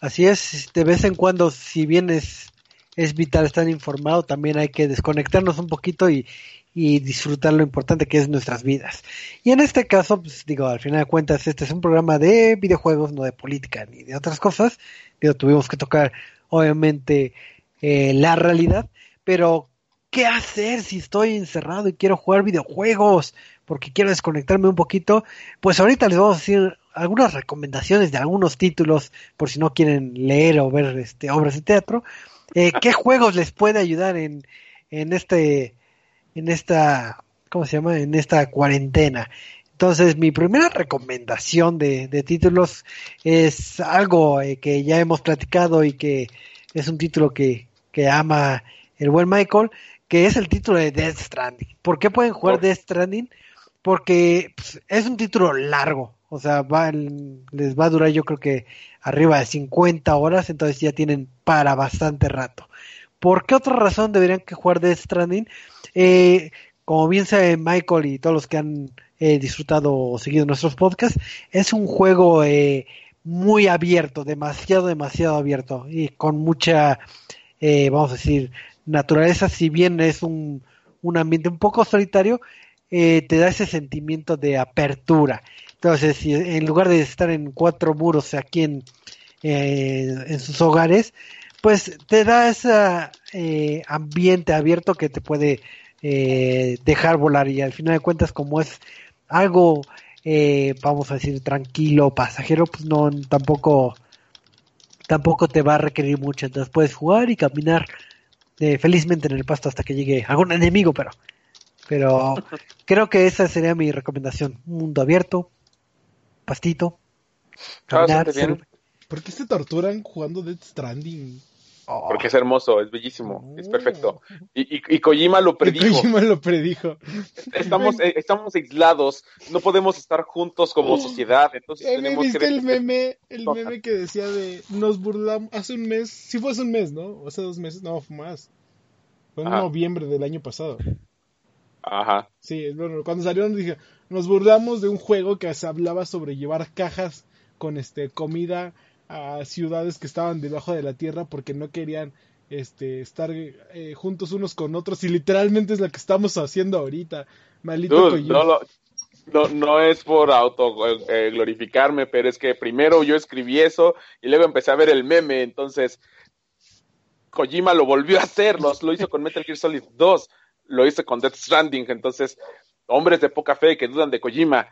Así es, de vez en cuando, si bien es, es vital estar informado, también hay que desconectarnos un poquito y, y disfrutar lo importante que es nuestras vidas. Y en este caso, pues digo, al final de cuentas, este es un programa de videojuegos, no de política ni de otras cosas. Digo, tuvimos que tocar, obviamente, eh, la realidad, pero ¿qué hacer si estoy encerrado y quiero jugar videojuegos? Porque quiero desconectarme un poquito. Pues ahorita les vamos a decir algunas recomendaciones de algunos títulos, por si no quieren leer o ver este, obras de teatro. Eh, ¿Qué juegos les puede ayudar en, en este, en esta, ¿cómo se llama? En esta cuarentena. Entonces, mi primera recomendación de, de títulos es algo eh, que ya hemos platicado y que es un título que, que ama el buen Michael, que es el título de Death Stranding. ¿Por qué pueden jugar Por- Death Stranding? Porque pues, es un título largo, o sea, va, les va a durar yo creo que arriba de 50 horas, entonces ya tienen para bastante rato. ¿Por qué otra razón deberían que jugar Death Stranding? Eh, como bien sabe Michael y todos los que han eh, disfrutado o seguido nuestros podcasts, es un juego eh, muy abierto, demasiado, demasiado abierto y con mucha, eh, vamos a decir, naturaleza, si bien es un, un ambiente un poco solitario, eh, te da ese sentimiento de apertura. Entonces, si en lugar de estar en cuatro muros aquí en, eh, en sus hogares, pues te da ese eh, ambiente abierto que te puede eh, dejar volar. Y al final de cuentas como es algo vamos a decir tranquilo pasajero pues no tampoco tampoco te va a requerir mucho. Entonces puedes jugar y caminar felizmente en el pasto hasta que llegue algún enemigo pero pero (laughs) creo que esa sería mi recomendación. Un mundo abierto pastito Ah, caminar bien. ¿Por qué se torturan jugando Death Stranding? Oh, Porque es hermoso, es bellísimo, es perfecto. Y, y, y Kojima lo predijo. Kojima lo predijo. Estamos, eh, estamos aislados, no podemos estar juntos como sociedad, entonces Eh, ¿me tenemos ¿Viste que... el meme? El meme que decía de nos burlamos hace un mes, sí fue hace un mes, ¿no? O hace dos meses, no, fue más. Fue en Ajá. noviembre del año pasado. Ajá. Sí, bueno, cuando salieron dije, nos burlamos de un juego que se hablaba sobre llevar cajas con este comida a ciudades que estaban debajo de la tierra porque no querían este estar eh, juntos unos con otros y literalmente es lo que estamos haciendo ahorita. Maldito Dude, no, lo- no, no es por auto eh, eh, glorificarme, pero es que primero yo escribí eso y luego empecé a ver el meme, entonces Kojima lo volvió a hacer, lo hizo con Metal Gear Solid 2, lo hizo con Death Stranding, entonces hombres de poca fe que dudan de Kojima,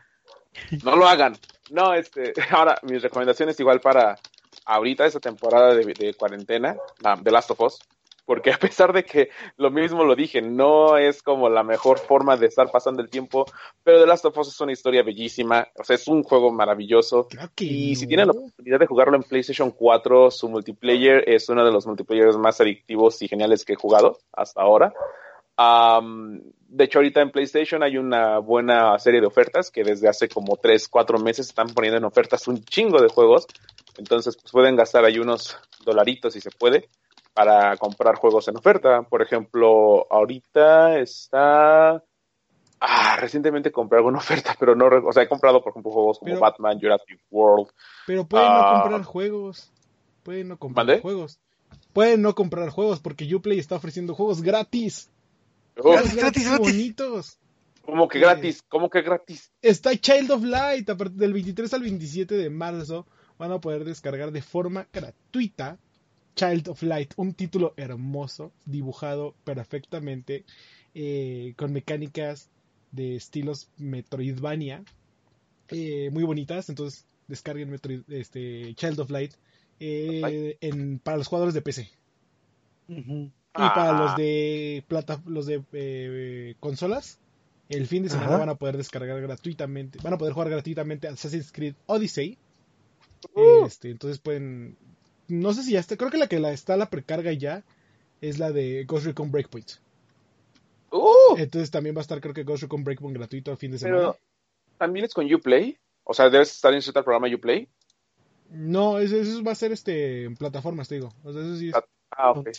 no lo hagan. No, este, (laughs) ahora mis recomendaciones igual para ahorita esta temporada de, de cuarentena, The Last of Us, porque (laughs) a pesar de que lo mismo lo dije, no es como la mejor forma de estar pasando el tiempo, pero The Last of Us es una historia bellísima, o sea, es un juego maravilloso. Que Y si tienen la oportunidad de jugarlo en PlayStation 4, su multiplayer es uno de los multiplayers más adictivos y geniales que he jugado hasta ahora. De hecho, ahorita en PlayStation hay una buena serie de ofertas que desde hace como 3, 4 meses están poniendo en ofertas un chingo de juegos. Entonces, pues pueden gastar ahí unos dolaritos si se puede para comprar juegos en oferta. Por ejemplo, ahorita está... Ah, recientemente compré alguna oferta, pero no... O sea, he comprado, por ejemplo, juegos como Pero- Batman, Jurassic World. Pero pueden Ah. no comprar juegos. Pueden no comprar juegos. Pueden no comprar juegos porque Uplay está ofreciendo juegos gratis. Gratis, gratis. bonitos. ¿Cómo que gratis? ¿Cómo que gratis? Está Child of Light. A partir del 23 al 27 de marzo van a poder descargar de forma gratuita Child of Light, un título hermoso, dibujado perfectamente, eh, con mecánicas de estilos Metroidvania, eh, muy bonitas. Entonces descarguen Metroid, este, Child of Light eh, en, para los jugadores de PC. Y para los de plata, los de eh, consolas, el fin de semana Ajá. van a poder descargar gratuitamente, van a poder jugar gratuitamente Assassin's Creed Odyssey. Uh. Este, entonces pueden, no sé si ya está, creo que la que la está la precarga ya es la de Ghost Recon Breakpoint. Uh, Entonces también va a estar creo que Ghost Recon Breakpoint gratuito al fin de semana. pero también es con Uplay. O sea, debes estar inscrito al programa Uplay. No, eso, eso va a ser este en plataformas, te digo. O sea, eso sí es- Ah, ok.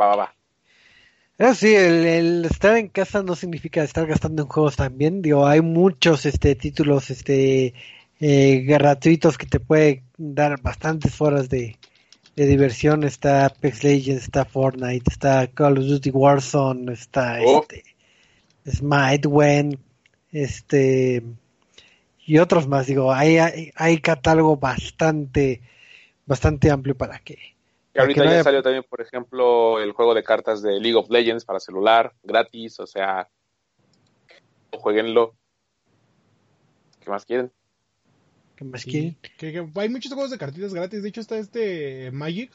Va, va, va. Eso sí, el, el estar en casa no significa estar gastando en juegos también. Digo, hay muchos este títulos este eh, gratuitos que te pueden dar bastantes horas de, de diversión. Está Apex Legends, está Fortnite, está Call of Duty Warzone, está Oh. este Smite, Wen, este y otros más. Digo, hay, hay, hay catálogo bastante bastante amplio para que Y ahorita que no ya haya- salió también, por ejemplo, el juego de cartas de League of Legends para celular, gratis, o sea, jueguenlo. ¿Qué más quieren? que más sí, quieren. que- que hay muchos juegos de cartitas gratis. De hecho está este Magic,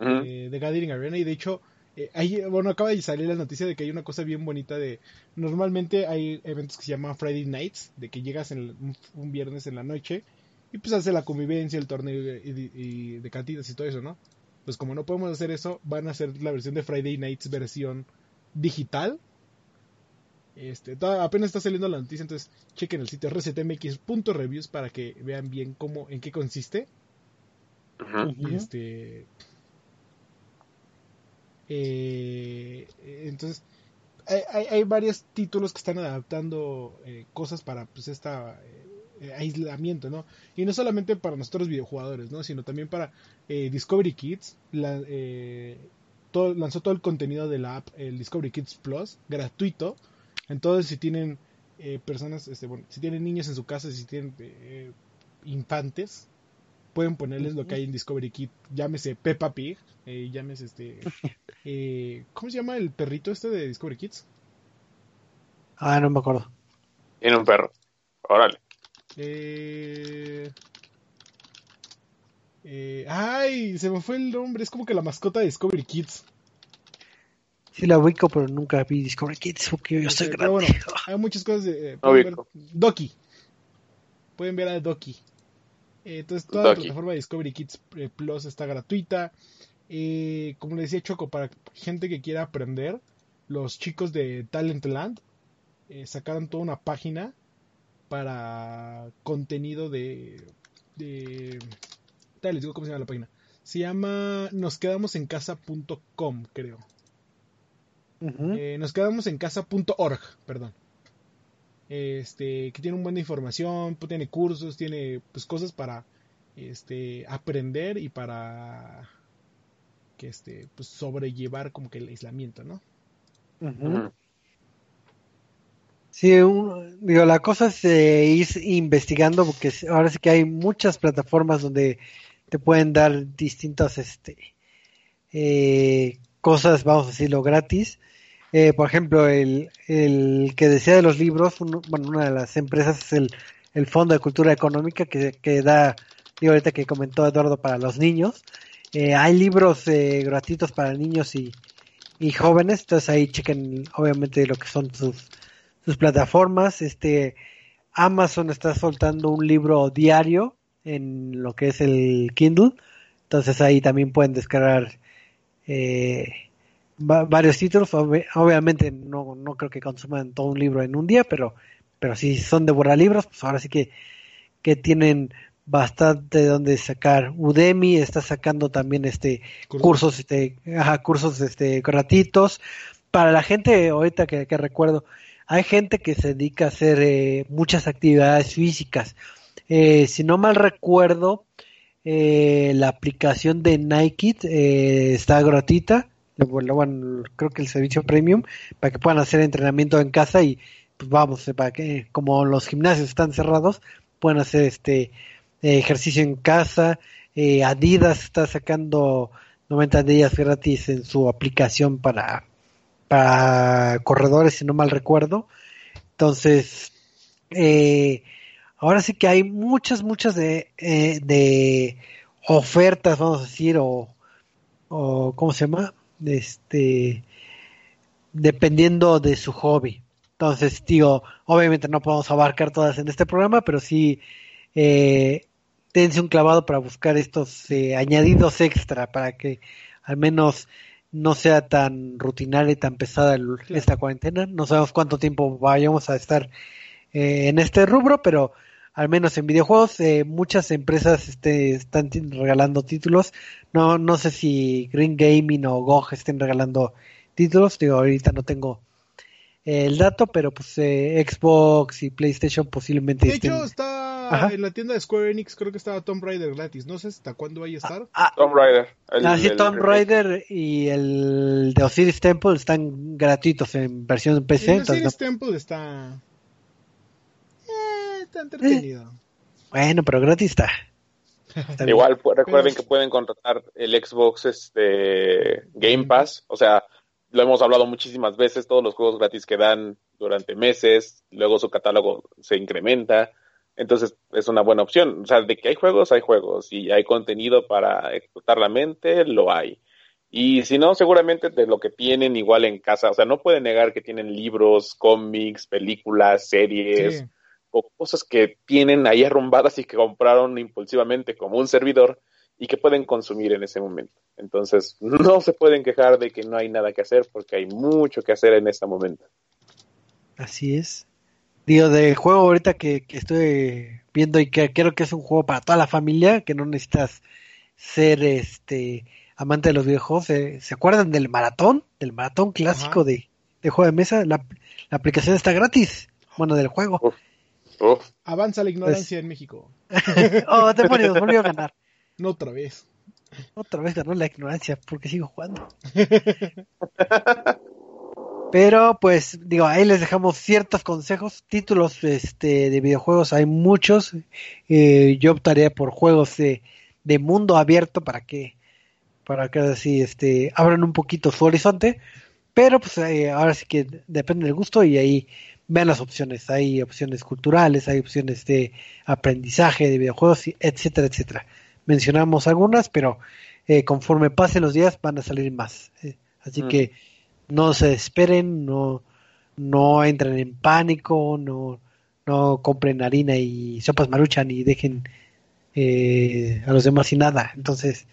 Ujú. eh, de Gathering Arena y de hecho eh, hay, bueno acaba de salir la noticia de que hay una cosa bien bonita de normalmente hay eventos que se llaman Friday Nights de que llegas en, un, un viernes en la noche y pues hace la convivencia el torneo y, y- y de cantinas y todo eso no pues como no podemos hacer eso van a hacer la versión de Friday Nights versión digital este toda- apenas está saliendo la noticia entonces chequen el sitio resetmx.reviews para que vean bien cómo en qué consiste Ujú. Ujú. este. eh, entonces, hay, hay, hay varios títulos que están adaptando eh, cosas para pues esta eh, aislamiento, ¿no? Y no solamente para nosotros videojugadores, ¿no? Sino también para eh, Discovery Kids. La, eh, todo, lanzó todo el contenido de la app, el Discovery Kids Plus, gratuito. Entonces, si tienen eh, personas, este, bueno, si tienen niños en su casa, si tienen eh, infantes, pueden ponerles lo que hay en Discovery Kids, llámese Peppa Pig, eh, llámese este, (laughs) eh, ¿cómo se llama el perrito este de Discovery Kids? Ah, no me acuerdo. Tiene un perro. Órale. Eh, eh, ay, se me fue el nombre, es como que la mascota de Discovery Kids. Sí la ubico, pero nunca vi Discovery Kids porque yo soy Este, grande. bueno, (laughs) hay muchas cosas de... eh, No ver. Doki. Pueden ver a Doki. Eh, entonces toda la plataforma de Discovery Kids eh, Plus está gratuita. Eh, como le decía Choco, para gente que quiera aprender, los chicos de Talentland eh, sacaron toda una página para contenido de... de tal, les digo cómo se llama la página. Se llama nosquedamosencasa.com, creo. Ujú. Eh, nos quedamos en casa.org, perdón. Este, que tiene un buen de información, pues, tiene cursos, tiene pues cosas para este aprender y para que este pues sobrellevar como que el aislamiento, ¿no? Ujú. Sí, un- digo, la cosa es eh, ir investigando porque ahora sí que hay muchas plataformas donde te pueden dar distintas este, eh, cosas, vamos a decirlo, gratis. Eh, por ejemplo, el, el que decía de los libros, bueno, una de las empresas es el, el Fondo de Cultura Económica que, que da, digo ahorita que comentó Eduardo, para los niños. Eh, hay libros eh, gratuitos para niños y, y jóvenes, entonces ahí chequen obviamente lo que son sus, sus plataformas. Este Amazon está soltando un libro diario en lo que es el Kindle, entonces ahí también pueden descargar eh, va- varios títulos. Obvi- obviamente no, no creo que consuman todo un libro en un día, pero pero si son de libros, pues ahora sí que que tienen bastante donde sacar. Udemy está sacando también este Cursos. cursos, este, ajá, cursos este gratuitos. Para la gente ahorita que, que recuerdo, hay gente que se dedica a hacer eh, muchas actividades físicas. Eh, si no mal recuerdo, eh, la aplicación de Nike eh, está gratuita. Bueno, bueno, creo que el servicio premium para que puedan hacer entrenamiento en casa y pues vamos, eh, para que como los gimnasios están cerrados, puedan hacer este eh, ejercicio en casa. Adidas está sacando 90 días gratis en su aplicación para, para corredores, si no mal recuerdo. Entonces, eh, ahora sí que hay muchas, muchas de, eh, de ofertas, vamos a decir, o, o ¿cómo se llama? Este, dependiendo de su hobby. Entonces, digo, obviamente no podemos abarcar todas en este programa, pero sí eh, dense un clavado para buscar estos eh, añadidos extra para que al menos no sea tan rutinaria y tan pesada el- esta cuarentena. No sabemos cuánto tiempo vayamos a estar eh, en este rubro, pero al menos en videojuegos eh, muchas empresas este, están regalando títulos. No, no sé si Green Gaming o GOG estén regalando títulos. Digo, ahorita no tengo eh, el dato, pero pues eh, Xbox y PlayStation posiblemente De estén... hecho, está Ajá. en la tienda de Square Enix, creo que estaba Tomb Raider gratis. No sé hasta cuándo vaya a estar. Ah, Tomb Raider. el- Ah, sí, el Tomb. Raider y el de Osiris Temple están gratuitos en versión PC. el Osiris no- Temple está... Eh, está entretenido. Bueno, pero gratis está. Igual pu- recuerden Pero- que pueden contratar el Xbox este Game Pass, o sea, lo hemos hablado muchísimas veces, todos los juegos gratis que dan durante meses, luego su catálogo se incrementa, entonces es una buena opción, o sea, de que hay juegos, hay juegos, y hay contenido para explotar la mente, lo hay. Y si no, seguramente de lo que tienen igual en casa, o sea, no pueden negar que tienen libros, cómics, películas, series, Sí. o cosas que tienen ahí arrumbadas y que compraron impulsivamente como un servidor y que pueden consumir en ese momento. Entonces, (laughs) no se pueden quejar de que no hay nada que hacer porque hay mucho que hacer en este momento. Así es. Digo, del juego ahorita que, que estoy viendo y que creo que es un juego para toda la familia, que no necesitas ser este amante de los videojuegos. eh, ¿Se acuerdan del maratón? Del maratón clásico de, de juego de mesa. La, la aplicación está gratis. Bueno, del juego. Uf, Avanza la ignorancia Pues en México. (laughs) oh, demonios, volvió a ganar. No otra vez. Otra vez ganó la ignorancia porque sigo jugando. (laughs) Pero pues digo, ahí les dejamos ciertos consejos, títulos este de videojuegos, hay muchos. Eh, yo optaría por juegos de, de mundo abierto para que para que así este abran un poquito su horizonte, pero pues eh, ahora sí que depende del gusto y ahí vean las opciones, hay opciones culturales, hay opciones de aprendizaje de videojuegos, etcétera, etcétera. Mencionamos algunas, pero eh, conforme pasen los días van a salir más. eh, así Mm. que no se esperen, no, no entren en pánico, no, no compren harina y sopas maruchan y dejen eh, a los demás sin nada. Entonces,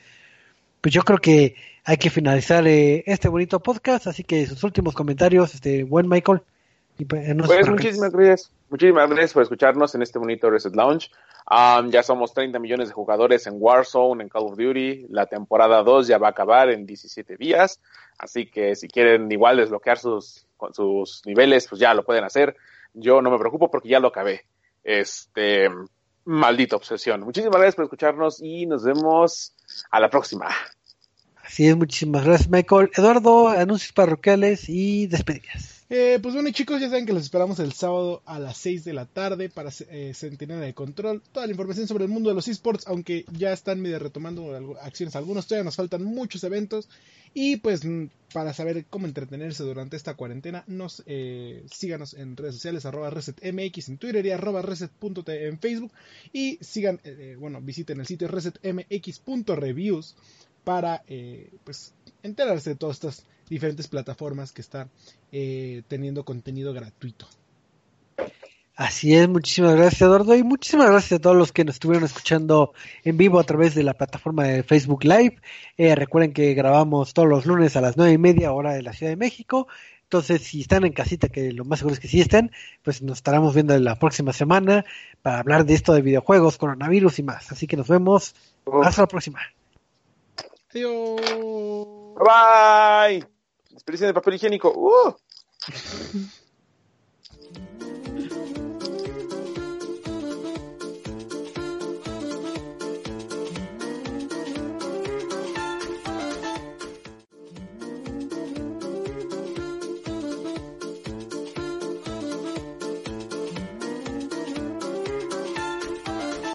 pues yo creo que hay que finalizar eh, este bonito podcast, así que sus últimos comentarios, este buen Michael. Y, pues, no Pues muchísimas gracias. Muchísimas gracias por escucharnos en este bonito Reset Lounge. Um, ya somos 30 millones de jugadores en Warzone, en Call of Duty. La temporada 2 ya va a acabar en 17 días. Así que si quieren igual desbloquear sus, sus niveles, pues ya lo pueden hacer. Yo no me preocupo porque ya lo acabé. Este, maldita obsesión. Muchísimas gracias por escucharnos y nos vemos a la próxima. Así es, muchísimas gracias Michael. Eduardo, anuncios parroquiales y despedidas. Eh, pues bueno chicos, ya saben que los esperamos el sábado a las 6 de la tarde para eh, Centinela de Control. Toda la información sobre el mundo de los esports, aunque ya están medio retomando acciones algunos, todavía nos faltan muchos eventos. Y pues mm, para saber cómo entretenerse durante esta cuarentena, nos eh, síganos en redes sociales, arroba resetmx en Twitter y arroba reset.t en Facebook. Y sigan, eh, eh, bueno, visiten el sitio resetmx.reviews para pues enterarse de todas estas diferentes plataformas que están eh, teniendo contenido gratuito. Así es, muchísimas gracias Eduardo y muchísimas gracias a todos los que nos estuvieron escuchando en vivo a través de la plataforma de Facebook Live. Eh, recuerden que grabamos todos los lunes a las nueve y media hora de la Ciudad de México. Entonces, si están en casita, que lo más seguro es que sí estén, pues nos estaremos viendo la próxima semana para hablar de esto de videojuegos, coronavirus y más. Así que nos vemos. Hasta la próxima. Adiós. Bye. Desperdician de papel higiénico. Uh. (laughs)